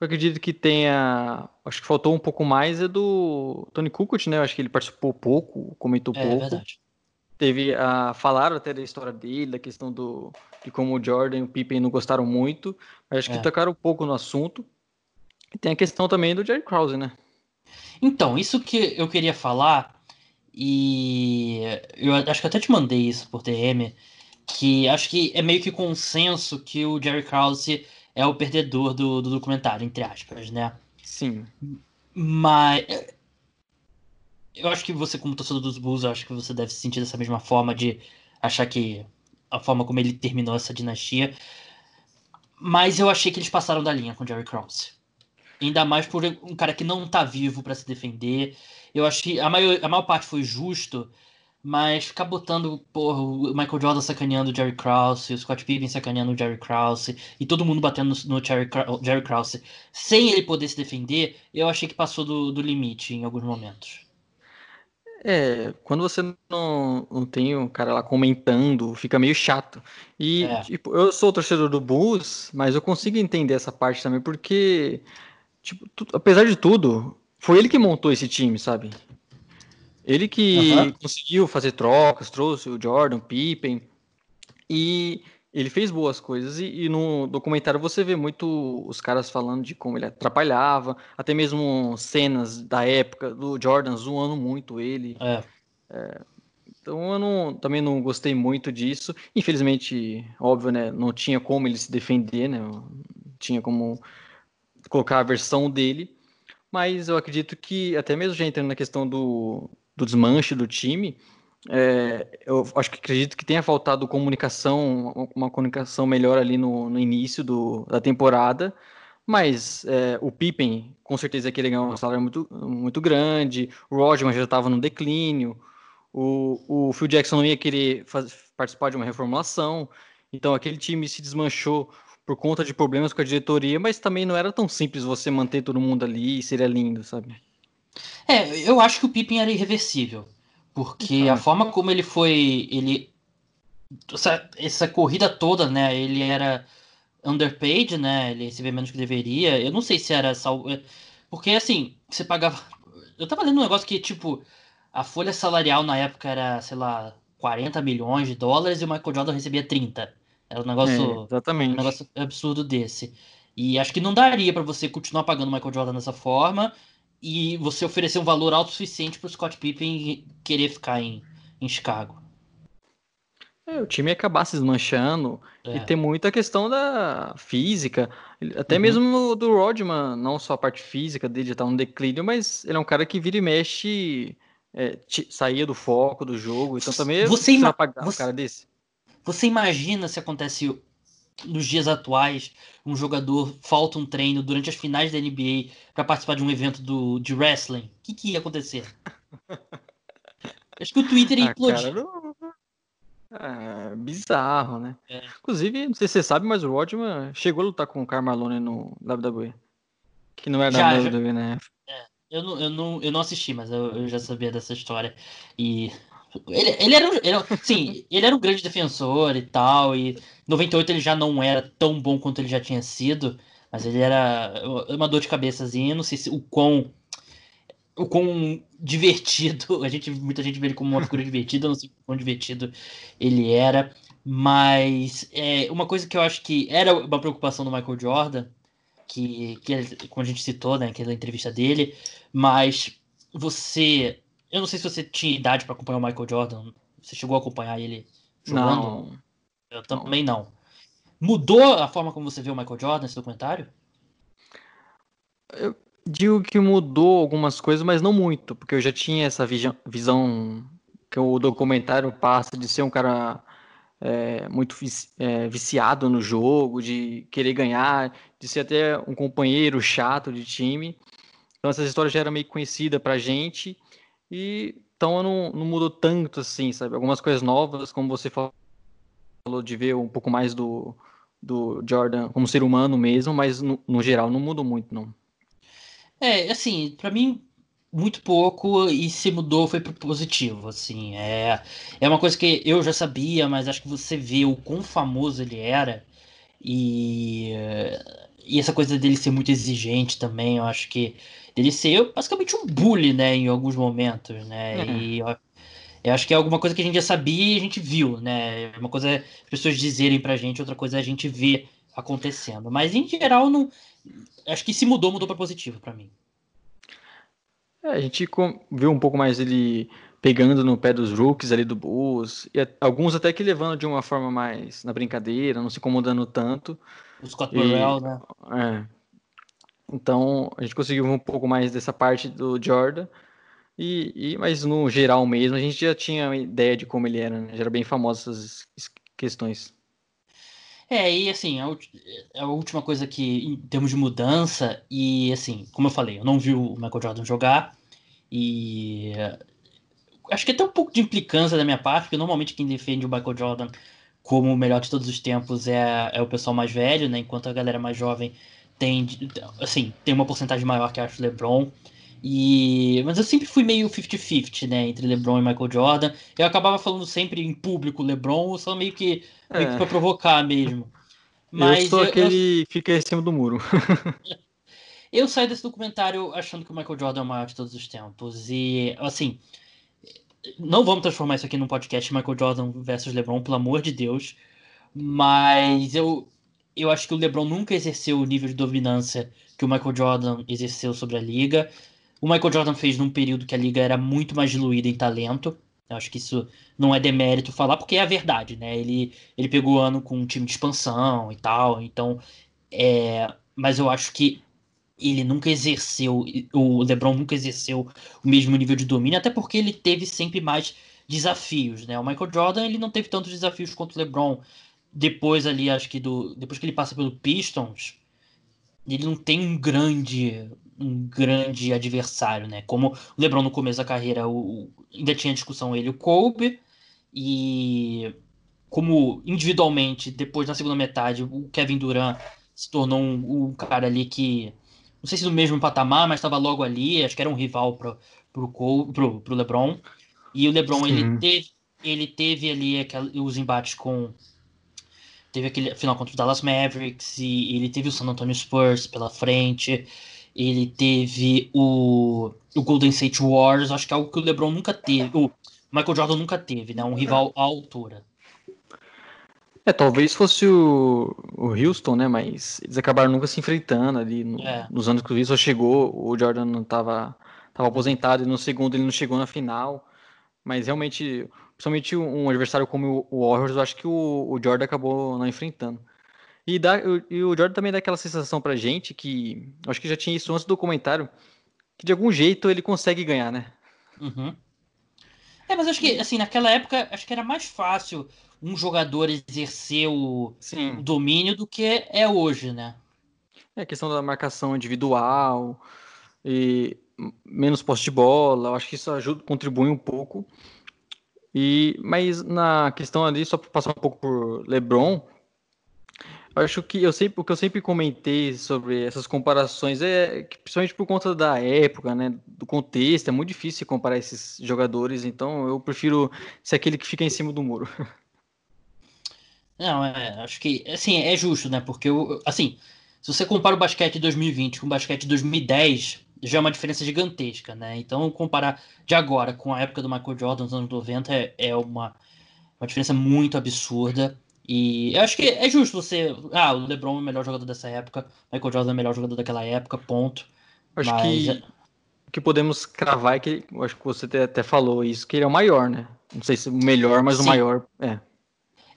Speaker 3: Eu acredito que tenha. Acho que faltou um pouco mais é do Tony Kukoc, né? Eu acho que ele participou pouco, comentou é, pouco. É verdade. Teve a. Falaram até da história dele, da questão do de como o Jordan e o Pippen não gostaram muito, mas acho que é. tocaram um pouco no assunto. E tem a questão também do Jerry Krause, né?
Speaker 1: Então, isso que eu queria falar, e eu acho que até te mandei isso por DM, que acho que é meio que consenso que o Jerry Krause é o perdedor do, do documentário, entre aspas, né?
Speaker 3: Sim.
Speaker 1: Mas eu acho que você, como torcedor dos Bulls, acho que você deve se sentir dessa mesma forma de achar que a forma como ele terminou essa dinastia. Mas eu achei que eles passaram da linha com o Jerry Krause. Ainda mais por um cara que não tá vivo para se defender. Eu achei. A maior, a maior parte foi justo, mas ficar botando porra, o Michael Jordan sacaneando o Jerry Krause, o Scott Pippen sacaneando o Jerry Krause, e todo mundo batendo no, no Jerry, Jerry Krause, sem ele poder se defender, eu achei que passou do, do limite em alguns momentos.
Speaker 3: É, quando você não, não tem o cara lá comentando, fica meio chato. E, é. tipo, eu sou torcedor do Bulls, mas eu consigo entender essa parte também, porque, tipo, tu, apesar de tudo, foi ele que montou esse time, sabe? Ele que uhum. conseguiu fazer trocas, trouxe o Jordan, o Pippen, e ele fez boas coisas. E, e, no documentário você vê muito os caras falando de como ele atrapalhava, até mesmo cenas da época do Jordan zoando muito ele. É. É, então eu não, também não gostei muito disso. Infelizmente, óbvio, né? Não tinha como ele se defender, né? Tinha como colocar a versão dele. Mas eu acredito que, até mesmo já entrando na questão do, do desmanche do time, é, eu acho que acredito que tenha faltado comunicação, uma comunicação melhor ali no, no início do, da temporada. Mas é, o Pippen, com certeza, que ele ganhou um salário muito, muito grande. O Rodgers já estava no declínio. O, o Phil Jackson não ia querer faz, participar de uma reformulação. Então, aquele time se desmanchou por conta de problemas com a diretoria, mas também não era tão simples você manter todo mundo ali e seria lindo, sabe?
Speaker 1: É, eu acho que o Pippen era irreversível. Porque então. a forma como ele foi. Ele. Essa, essa corrida toda, né? Ele era underpaid, né? Ele recebia menos que deveria. Eu não sei se era sal... É, porque assim, você pagava. Eu tava lendo um negócio que, tipo, a folha salarial na época era, sei lá, 40 milhões de dólares e o Michael Jordan recebia 30. Era um negócio.
Speaker 3: É, exatamente. Um
Speaker 1: negócio absurdo desse. E acho que não daria para você continuar pagando o Michael Jordan dessa forma e você oferecer um valor alto suficiente para o Scott Pippen querer ficar em, em Chicago.
Speaker 3: É, o time ia acabar se desmanchando é. e tem muita questão da física, até uhum. mesmo do Rodman, não só a parte física dele estar tá um declínio, mas ele é um cara que vira e mexe, é, saía do foco do jogo, então também
Speaker 1: você ima
Speaker 3: você, um cara desse.
Speaker 1: Você imagina se acontece nos dias atuais, um jogador falta um treino durante as finais da NBA para participar de um evento do, de wrestling, o que, que ia acontecer? Acho que o Twitter ia ah, implodir.
Speaker 3: É, bizarro, né? É. Inclusive, não sei se você sabe, mas o Rodman chegou a lutar com o Carmalone no WWE. Que não era já, da WWE, né?
Speaker 1: É, eu, não, eu, não, eu não assisti, mas eu, eu já sabia dessa história. E ele, ele, era, ele, sim, ele era um grande defensor e tal, e 98 ele já não era tão bom quanto ele já tinha sido, mas ele era uma dor de cabeçazinha, não sei se o quão o quão divertido, a gente muita gente vê ele como uma figura divertida, não sei o quão divertido ele era, mas é, uma coisa que eu acho que era uma preocupação do Michael Jordan, que, que como a gente citou, né, aquela entrevista dele, mas você eu não sei se você tinha idade para acompanhar o Michael Jordan. Você chegou a acompanhar ele
Speaker 3: jogando? Não.
Speaker 1: Eu também não. Mudou a forma como você vê o Michael Jordan nesse documentário?
Speaker 3: Eu digo que mudou algumas coisas, mas não muito, porque eu já tinha essa visão que o documentário passa de ser um cara é, muito é, viciado no jogo, de querer ganhar, de ser até um companheiro chato de time. Então essa história já era meio conhecida pra gente e então não, não mudou tanto assim, sabe? Algumas coisas novas, como você falou de ver um pouco mais do, do Jordan como ser humano mesmo, mas no, no geral não mudou muito, não.
Speaker 1: É, assim, para mim muito pouco e se mudou foi pro positivo, assim, é, é uma coisa que eu já sabia, mas acho que você vê o quão famoso ele era e, e essa coisa dele ser muito exigente também, eu acho que dele ser basicamente um bully, né, em alguns momentos, né? Uhum. E eu, eu, acho que é alguma coisa que a gente já sabia e a gente viu, né? Uma coisa é as pessoas dizerem pra gente, outra coisa é a gente ver acontecendo. Mas em geral, não. Acho que se mudou, mudou para positivo para mim.
Speaker 3: É, a gente viu um pouco mais ele pegando no pé dos rookies ali do Bulls, e alguns até que levando de uma forma mais na brincadeira, não se incomodando tanto.
Speaker 1: O Scott Burrell, né?
Speaker 3: É, então a gente conseguiu um pouco mais dessa parte do Jordan. E, e, mas no geral mesmo, a gente já tinha uma ideia de como ele era, né? Já era bem famoso essas questões.
Speaker 1: É, e assim, a, a, última coisa que, em termos de mudança, e assim, como eu falei, eu não vi o Michael Jordan jogar, e acho que até um pouco de implicância da minha parte, porque normalmente quem defende o Michael Jordan como o melhor de todos os tempos é, é o pessoal mais velho, né? Enquanto a galera mais jovem tem, assim, tem uma porcentagem maior que acho LeBron. E, mas eu sempre fui meio 50-50, né, entre LeBron e Michael Jordan. Eu acabava falando sempre em público LeBron, só meio que, é. meio que pra provocar mesmo.
Speaker 3: Mas eu sou eu, aquele eu... fica em cima do muro.
Speaker 1: eu saí desse documentário achando que o Michael Jordan é o maior de todos os tempos. E, assim, não vamos transformar isso aqui num podcast Michael Jordan versus LeBron, pelo amor de Deus. Mas eu, eu acho que o LeBron nunca exerceu o nível de dominância que o Michael Jordan exerceu sobre a liga. O Michael Jordan fez num período que a liga era muito mais diluída em talento. Eu acho que isso não é demérito falar, porque é a verdade, né? Ele, ele pegou o ano com um time de expansão e tal, então. É, mas eu acho que ele nunca exerceu, o LeBron nunca exerceu o mesmo nível de domínio, até porque ele teve sempre mais desafios, né? O Michael Jordan ele não teve tantos desafios quanto o LeBron. Depois ali, acho que do depois que ele passa pelo Pistons, ele não tem um grande um grande adversário, né? Como o LeBron no começo da carreira o, ainda tinha discussão ele o Kobe e como individualmente depois na segunda metade o Kevin Durant se tornou um, um cara ali que não sei se no mesmo patamar, mas estava logo ali, acho que era um rival pro pro, Kobe, pro, pro LeBron. E o LeBron ele teve ele teve ali aquele, os embates com teve aquele final contra o Dallas Mavericks e ele teve o San Antonio Spurs pela frente. Ele teve o, o Golden State Warriors, acho que é algo que o LeBron nunca teve, o Michael Jordan nunca teve, né? Um rival à altura.
Speaker 3: É, talvez fosse o, o Houston, né? Mas eles acabaram nunca se enfrentando ali. No, é. Nos anos que o Houston chegou, o Jordan não estava tava aposentado e no segundo ele não chegou na final. Mas realmente principalmente um adversário como o Warriors, eu acho que o, o Jordan acabou não enfrentando. E, dá, e o Jordan também dá aquela sensação pra gente que, acho que já tinha isso antes do comentário, que de algum jeito ele consegue ganhar, né?
Speaker 1: Uhum. É, mas acho que, assim, naquela época, acho que era mais fácil um jogador exercer o, o domínio do que é hoje, né?
Speaker 3: É a questão da marcação individual e menos posse de bola, eu acho que isso ajuda, contribui um pouco. E, mas na questão ali, só para passar um pouco por LeBron, eu acho que eu sempre, o que eu sempre comentei sobre essas comparações é que, principalmente por conta da época, né, do contexto, é muito difícil comparar esses jogadores, então eu prefiro ser aquele que fica em cima do muro.
Speaker 1: Não, é, acho que assim, é justo, né? Porque eu, assim, se você compara o basquete de 2020 com o basquete de 2010, já é uma diferença gigantesca, né? Então, comparar de agora com a época do Michael Jordan nos anos 90 é, é uma, uma diferença muito absurda. E eu acho que é justo você. Ah, o LeBron é o melhor jogador dessa época, Michael Jordan é o melhor jogador daquela época, ponto.
Speaker 3: Acho Mas... que é o que podemos cravar é que, acho que você até falou isso, que ele é o maior, né? Não sei se o melhor, mas Sim. o maior. É.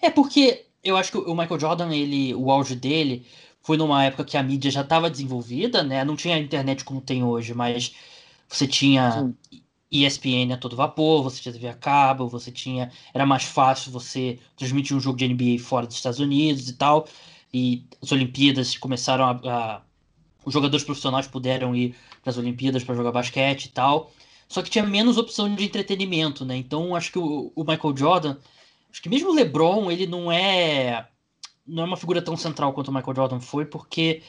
Speaker 1: É porque eu acho que o Michael Jordan, ele, o auge dele foi numa época que a mídia já estava desenvolvida, né? Não tinha internet como tem hoje, mas você tinha Sim. ESPN a todo vapor, você tinha TV a cabo, você tinha. Era mais fácil você transmitir um jogo de NBA fora dos Estados Unidos e tal. E as Olimpíadas começaram a. a os jogadores profissionais puderam ir para as Olimpíadas para jogar basquete e tal. Só que tinha menos opção de entretenimento, né? Então acho que o, o Michael Jordan. Acho que mesmo o LeBron, ele não é não é uma figura tão central quanto o Michael Jordan foi, porque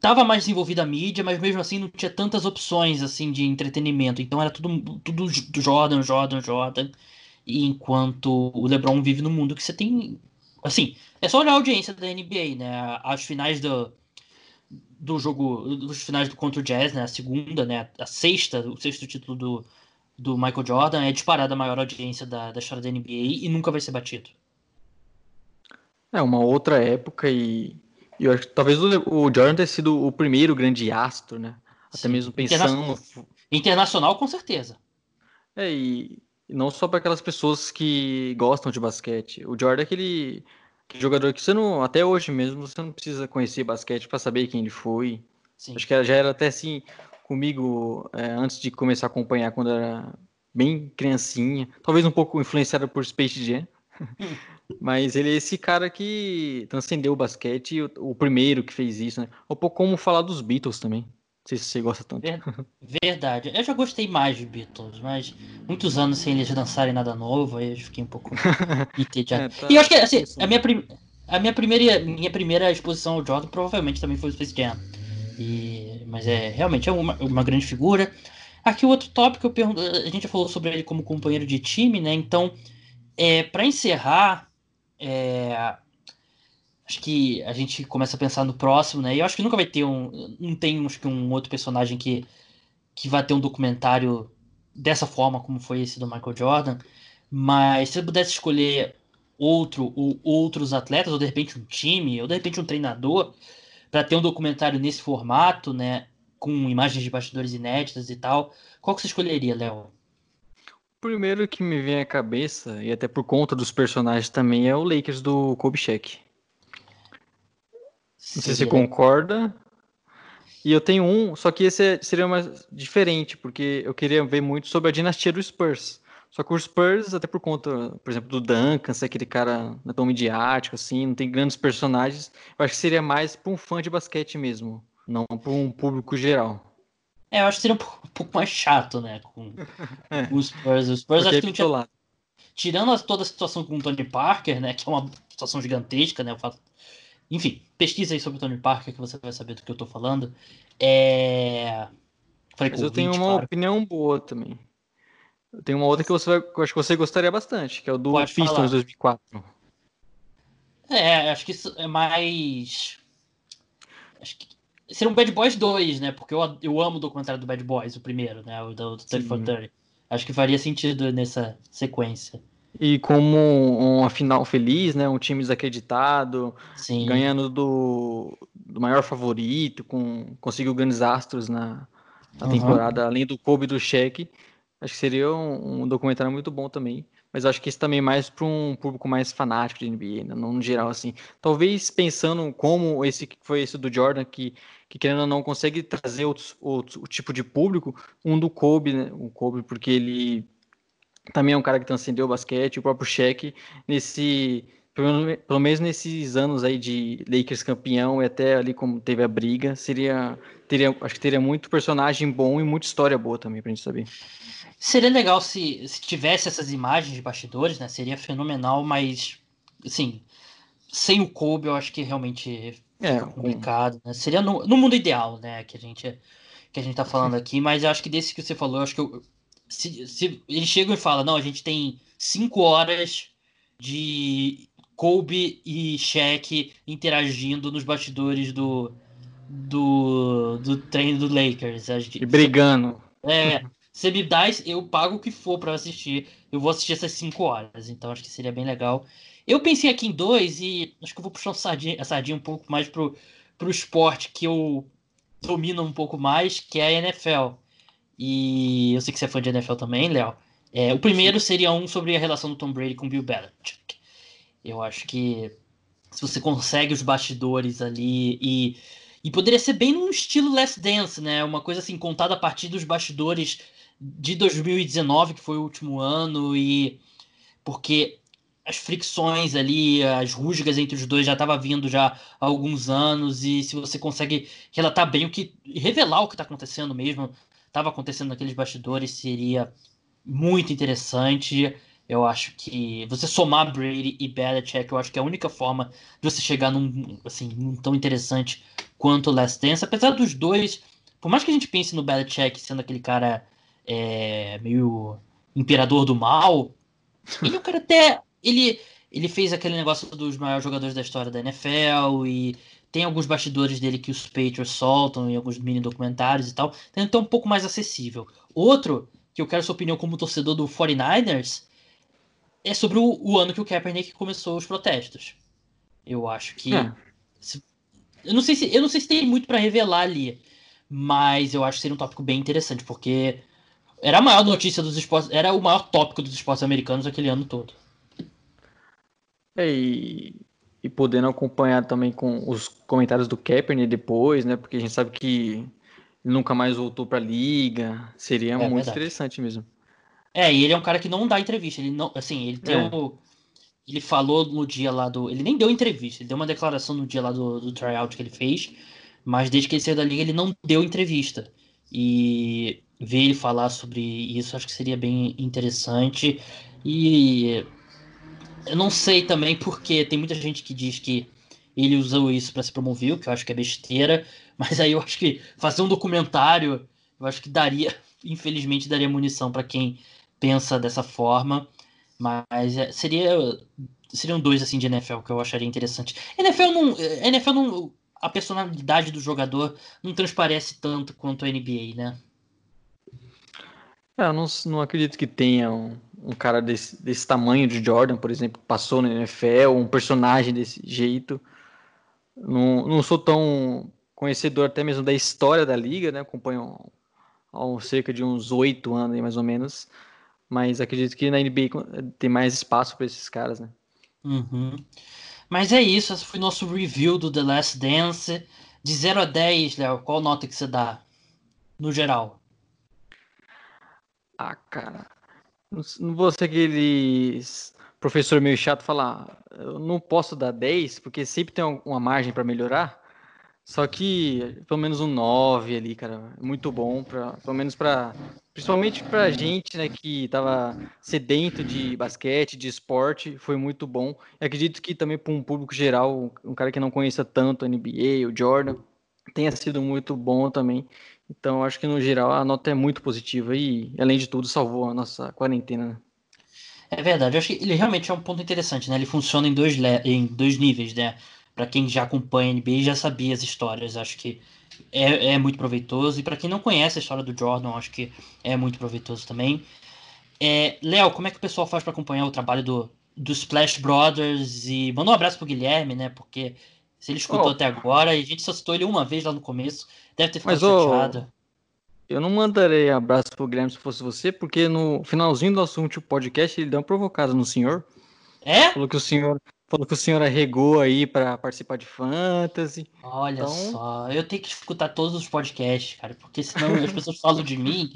Speaker 1: tava mais desenvolvida a mídia, mas mesmo assim não tinha tantas opções assim de entretenimento. Então era tudo, tudo Jordan, Jordan, Jordan. E enquanto o LeBron vive no mundo que você tem. Assim, é só olhar a audiência da NBA, né? As finais do, do jogo. Dos finais do contra o Jazz, né? A segunda, né? A sexta, o sexto título do, do Michael Jordan é disparada a maior audiência da, da história da NBA e nunca vai ser batido.
Speaker 3: É uma outra época e, e eu acho que talvez o, o Jordan tenha sido o primeiro grande astro, né? Até Sim. mesmo pensando. Interna...
Speaker 1: Internacional, com certeza.
Speaker 3: É, e, não só para aquelas pessoas que gostam de basquete. O Jordan é aquele, jogador que você não. Até hoje mesmo, você não precisa conhecer basquete para saber quem ele foi. Sim. Acho que já era até assim comigo é, antes de começar a acompanhar quando era bem criancinha. Talvez um pouco influenciado por Space Jam. Mas ele é esse cara que transcendeu o basquete, o, o primeiro que fez isso, né? Um pouco como falar dos Beatles também. Não sei se você gosta tanto.
Speaker 1: Verdade. Eu já gostei mais de Beatles, mas muitos anos sem eles lançarem nada novo, aí eu fiquei um pouco entediado. É, tá... E eu acho que assim, a minha, prim... a minha primeira minha primeira exposição ao Jordan provavelmente também foi o Space Jam. E, mas é realmente é uma, uma grande figura. Aqui o outro tópico eu pergunto, a gente já falou sobre ele como companheiro de time, né? Então, é, para encerrar, é, acho que a gente começa a pensar no próximo, né? E eu acho que nunca vai ter um, não tem acho que um outro personagem que que vai ter um documentário dessa forma como foi esse do Michael Jordan. Mas se eu pudesse escolher outro ou outros atletas, ou de repente um time, ou de repente um treinador, para ter um documentário nesse formato, né, com imagens de bastidores inéditas e tal, qual que você escolheria, Léo?
Speaker 3: O primeiro que me vem à cabeça, e até por conta dos personagens também, é o Lakers do Kobe Shaq. Não sei se você concorda. E eu tenho um, só que esse seria mais diferente, porque eu queria ver muito sobre a dinastia do Spurs. Só que o Spurs, até por conta, por exemplo, do Duncan, ser aquele cara não é tão midiático, assim, não tem grandes personagens, eu acho que seria mais para um fã de basquete mesmo, não para um público geral.
Speaker 1: É, eu acho que seria um pouco, um pouco mais chato, né, com, é. com os Spurs. Os Spurs acho que não tinha... Tirando toda a situação com o Tony Parker, né, que é uma situação gigantesca, né, o fato... Enfim, pesquisa aí sobre o Tony Parker que você vai saber do que eu tô falando. É...
Speaker 3: Falei Mas eu tenho uma claro. opinião boa também. Eu tenho uma outra que você vai, que eu acho que você gostaria bastante, que é o do Pode Pistons falar. 2004.
Speaker 1: É, acho que isso é mais. Acho que seria um Bad Boys 2, né? Porque eu, eu amo o documentário do Bad Boys, o primeiro, né? O do, do 30 Acho que faria sentido nessa sequência.
Speaker 3: E como uma final feliz, né? Um time desacreditado, Sim. ganhando do, do maior favorito, com conseguiu grandes astros na, na uhum. temporada, além do Kobe e do Shaq. Acho que seria um, um documentário muito bom também. Mas acho que esse também é mais para um público mais fanático de NBA, né? no geral assim. Talvez pensando como esse que foi esse do Jordan, que, que querendo ou não consegue trazer outros, outros o tipo de público, um do Kobe, né? O Kobe, porque ele também é um cara que transcendeu o basquete, o próprio Shaq, nesse pelo, menos nesses anos aí de Lakers campeão e até ali como teve a briga, seria teria acho que teria muito personagem bom e muita história boa também pra gente saber.
Speaker 1: Seria legal se, se tivesse essas imagens de bastidores, né? Seria fenomenal, mas assim, sem o Kobe eu acho que realmente é complicado, né? Seria no, no, mundo ideal, né, que a gente que a gente tá falando aqui, mas eu acho que desse que você falou, eu acho que eu, se, se eles chegam e falam, não, a gente tem cinco horas de Kobe e Shaq interagindo nos bastidores do do, do treino do Lakers.
Speaker 3: E brigando.
Speaker 1: É, você me dá, eu pago o que for para assistir. Eu vou assistir essas 5 horas, então acho que seria bem legal. Eu pensei aqui em dois e acho que eu vou puxar um sardinha, a sardinha um pouco mais pro, pro esporte que eu domino um pouco mais, que é a NFL. E eu sei que você é fã de NFL também, Léo. É, o primeiro seria um sobre a relação do Tom Brady com o Bill Belichick. Eu acho que se você consegue os bastidores ali e e poderia ser bem num estilo Last Dance, né? Uma coisa assim contada a partir dos bastidores de 2019, que foi o último ano, e porque as fricções ali, as rusgas entre os dois já estava vindo já há alguns anos, e se você consegue relatar bem o que. revelar o que está acontecendo mesmo, estava acontecendo naqueles bastidores, seria muito interessante. Eu acho que você somar Brady e Belichick, eu acho que é a única forma de você chegar num, assim, num tão interessante quanto o Last Dance. Apesar dos dois, por mais que a gente pense no Belichick sendo aquele cara é, meio imperador do mal. Ele é um cara até. Ele, ele fez aquele negócio dos maiores jogadores da história da NFL e tem alguns bastidores dele que os Patriots soltam em alguns mini documentários e tal. Então é um pouco mais acessível. Outro, que eu quero sua opinião como torcedor do 49ers, é sobre o, o ano que o Kaepernick começou os protestos. Eu acho que. É. Se, eu, não sei se, eu não sei se tem muito para revelar ali, mas eu acho que seria um tópico bem interessante, porque era a maior notícia dos esportes, era o maior tópico dos esportes americanos aquele ano todo.
Speaker 3: É, e, e podendo acompanhar também com os comentários do Kaepernick depois, né? Porque a gente sabe que nunca mais voltou para a liga. Seria é, muito verdade. interessante mesmo.
Speaker 1: É, e ele é um cara que não dá entrevista. Ele não, assim, ele tem é. um, ele falou no dia lá do, ele nem deu entrevista. Ele deu uma declaração no dia lá do, do tryout que ele fez, mas desde que ele saiu da liga ele não deu entrevista. E ver ele falar sobre isso acho que seria bem interessante. E eu não sei também porque tem muita gente que diz que ele usou isso para se promover, o que eu acho que é besteira. Mas aí eu acho que fazer um documentário, eu acho que daria, infelizmente, daria munição para quem pensa dessa forma. Mas é, seria seriam dois assim de NFL que eu acharia interessante. NFL não, NFL não, a personalidade do jogador não transparece tanto quanto a NBA, né?
Speaker 3: É, eu não, não acredito que tenha um, um cara desse, desse tamanho de Jordan, por exemplo, passou na NFL, um personagem desse jeito. Não, não sou tão conhecedor até mesmo da história da liga, né? Acompanho há cerca de uns oito anos, mais ou menos. Mas acredito que na NBA tem mais espaço para esses caras, né?
Speaker 1: Uhum. Mas é isso, esse foi nosso review do The Last Dance. De 0 a 10, Léo, qual nota que você dá? No geral.
Speaker 3: Ah, cara. Não vou ser aqueles professor meio chato falar, eu não posso dar 10, porque sempre tem uma margem para melhorar. Só que pelo menos um 9 ali, cara, muito bom para pelo menos para principalmente pra gente, né, que tava sedento de basquete, de esporte, foi muito bom. Acredito que também para um público geral, um cara que não conheça tanto a NBA, o Jordan, tenha sido muito bom também. Então, acho que no geral a nota é muito positiva e, além de tudo, salvou a nossa quarentena. Né?
Speaker 1: É verdade, eu acho que ele realmente é um ponto interessante, né? Ele funciona em dois, em dois níveis, né? para quem já acompanha a NBA já sabia as histórias, acho que é, é muito proveitoso. E para quem não conhece a história do Jordan, acho que é muito proveitoso também. É, Léo, como é que o pessoal faz para acompanhar o trabalho do, do Splash Brothers? E manda um abraço pro Guilherme, né? Porque se ele escutou oh. até agora, e a gente só citou ele uma vez lá no começo, deve ter ficado Mas, chateado. Oh,
Speaker 3: eu não mandarei abraço pro Guilherme se fosse você, porque no finalzinho do assunto do podcast ele deu uma provocada no senhor.
Speaker 1: É?
Speaker 3: Falou que o senhor Falou que o senhor arregou aí para participar de fantasy.
Speaker 1: Olha então... só, eu tenho que escutar todos os podcasts, cara, porque senão as pessoas falam de mim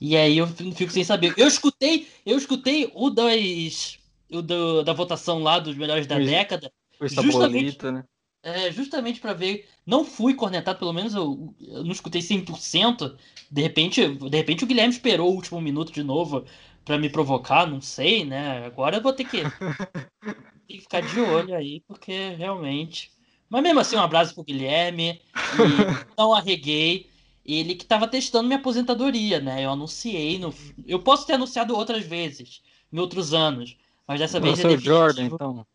Speaker 1: e aí eu fico sem saber. Eu escutei, eu escutei o das o do, da votação lá dos melhores da década.
Speaker 3: Foi justamente, né?
Speaker 1: É, justamente para ver, não fui cornetado, pelo menos eu, eu não escutei 100%. De repente, de repente o Guilherme esperou o último minuto de novo para me provocar, não sei, né? Agora eu vou ter que tem que ficar de olho aí, porque realmente. Mas mesmo assim, um abraço pro Guilherme. não arreguei. Ele que estava testando minha aposentadoria, né? Eu anunciei. No... Eu posso ter anunciado outras vezes, em outros anos. Mas dessa vez
Speaker 3: é definitivo. Jordan, então.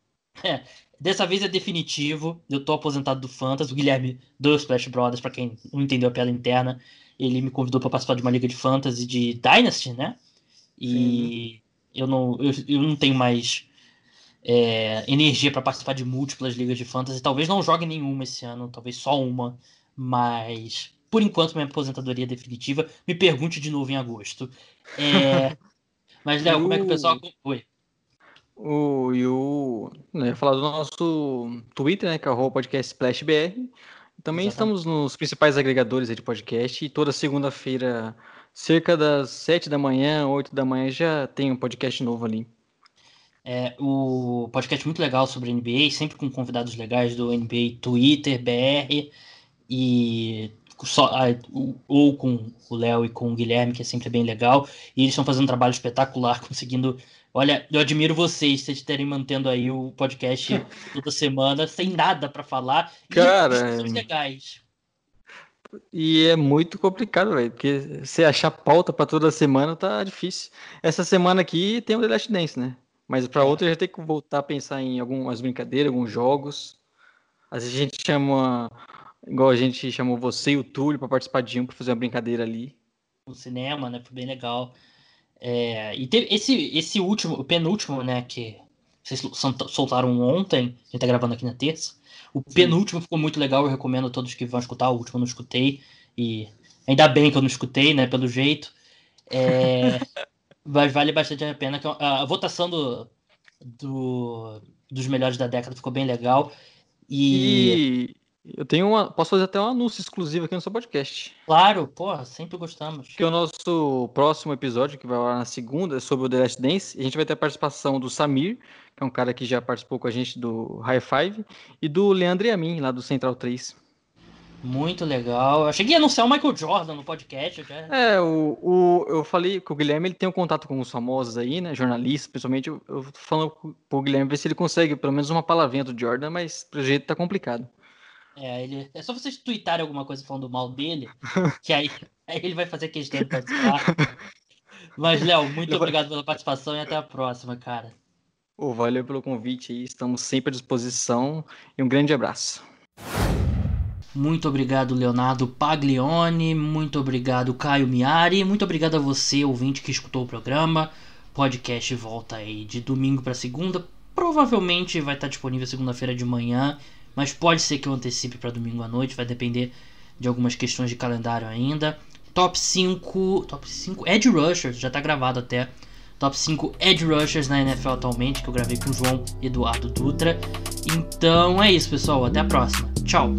Speaker 1: É, dessa vez é definitivo. Eu tô aposentado do Fantasy. O Guilherme do Splash Brothers, para quem não entendeu a piada interna, ele me convidou para participar de uma liga de Fantasy de Dynasty, né? E Sim. eu não, eu, eu não tenho mais é, energia para participar de múltiplas ligas de fantasy. Talvez não jogue nenhuma esse ano, talvez só uma, mas por enquanto minha aposentadoria é definitiva. Me pergunte de novo em agosto. É... mas, Léo, como é que o pessoal. Oi.
Speaker 3: O, e o. Né, falar do nosso Twitter, né? Que é o podcast Splash BR. Também Exatamente. estamos nos principais agregadores de podcast e toda segunda-feira, cerca das 7 da manhã, 8 da manhã, já tem um podcast novo ali.
Speaker 1: É, o podcast muito legal sobre NBA, sempre com convidados legais do NBA Twitter, BR, e só, ou com o Léo e com o Guilherme, que é sempre bem legal. E eles estão fazendo um trabalho espetacular, conseguindo. Olha, eu admiro vocês, vocês terem mantendo aí o podcast toda semana, sem nada para falar.
Speaker 3: Cara,
Speaker 1: e legais.
Speaker 3: E é muito complicado, velho, porque você achar pauta para toda semana tá difícil. Essa semana aqui tem o The Last Dance, né? Mas para outra já tem que voltar a pensar em algumas brincadeiras, alguns jogos. Às vezes a gente chama, igual a gente chamou você e o Túlio para participar de um para fazer uma brincadeira ali.
Speaker 1: O cinema, né? Foi bem legal. É, e teve esse, esse último, o penúltimo, né? Que vocês soltaram ontem, a gente tá gravando aqui na terça. O Sim. penúltimo ficou muito legal, eu recomendo a todos que vão escutar. O último eu não escutei. E ainda bem que eu não escutei, né? Pelo jeito. É, Mas vale bastante a pena. A votação do, do, dos melhores da década ficou bem legal. E...
Speaker 3: e... Eu tenho uma. Posso fazer até um anúncio exclusivo aqui no seu podcast.
Speaker 1: Claro, porra, sempre gostamos.
Speaker 3: Que o nosso próximo episódio, que vai lá na segunda, é sobre o The Last Dance. A gente vai ter a participação do Samir, que é um cara que já participou com a gente do High Five, e do Leandro Yamin, lá do Central 3.
Speaker 1: Muito legal. Eu achei que ia anunciar o Michael Jordan no podcast. Já...
Speaker 3: É, o, o, eu falei que o Guilherme ele tem um contato com os famosos aí, né? Jornalistas, principalmente. Eu, eu tô falando pro Guilherme ver se ele consegue pelo menos uma palavrinha do Jordan, mas pro jeito tá complicado.
Speaker 1: É, ele, é só vocês tweetarem alguma coisa falando mal dele, que aí, aí ele vai fazer questão de participar. Mas, Léo, muito obrigado pela participação e até a próxima, cara.
Speaker 3: Oh, valeu pelo convite aí, estamos sempre à disposição e um grande abraço.
Speaker 1: Muito obrigado, Leonardo Paglione. Muito obrigado, Caio Miari. Muito obrigado a você, ouvinte, que escutou o programa. Podcast volta aí de domingo para segunda. Provavelmente vai estar disponível segunda-feira de manhã, mas pode ser que eu antecipe para domingo à noite. Vai depender de algumas questões de calendário ainda. Top 5. Top 5 Edge Rushers, já tá gravado até top 5 edge rushers na NFL atualmente, que eu gravei com o João Eduardo Dutra. Então é isso, pessoal. Até a próxima. Tchau.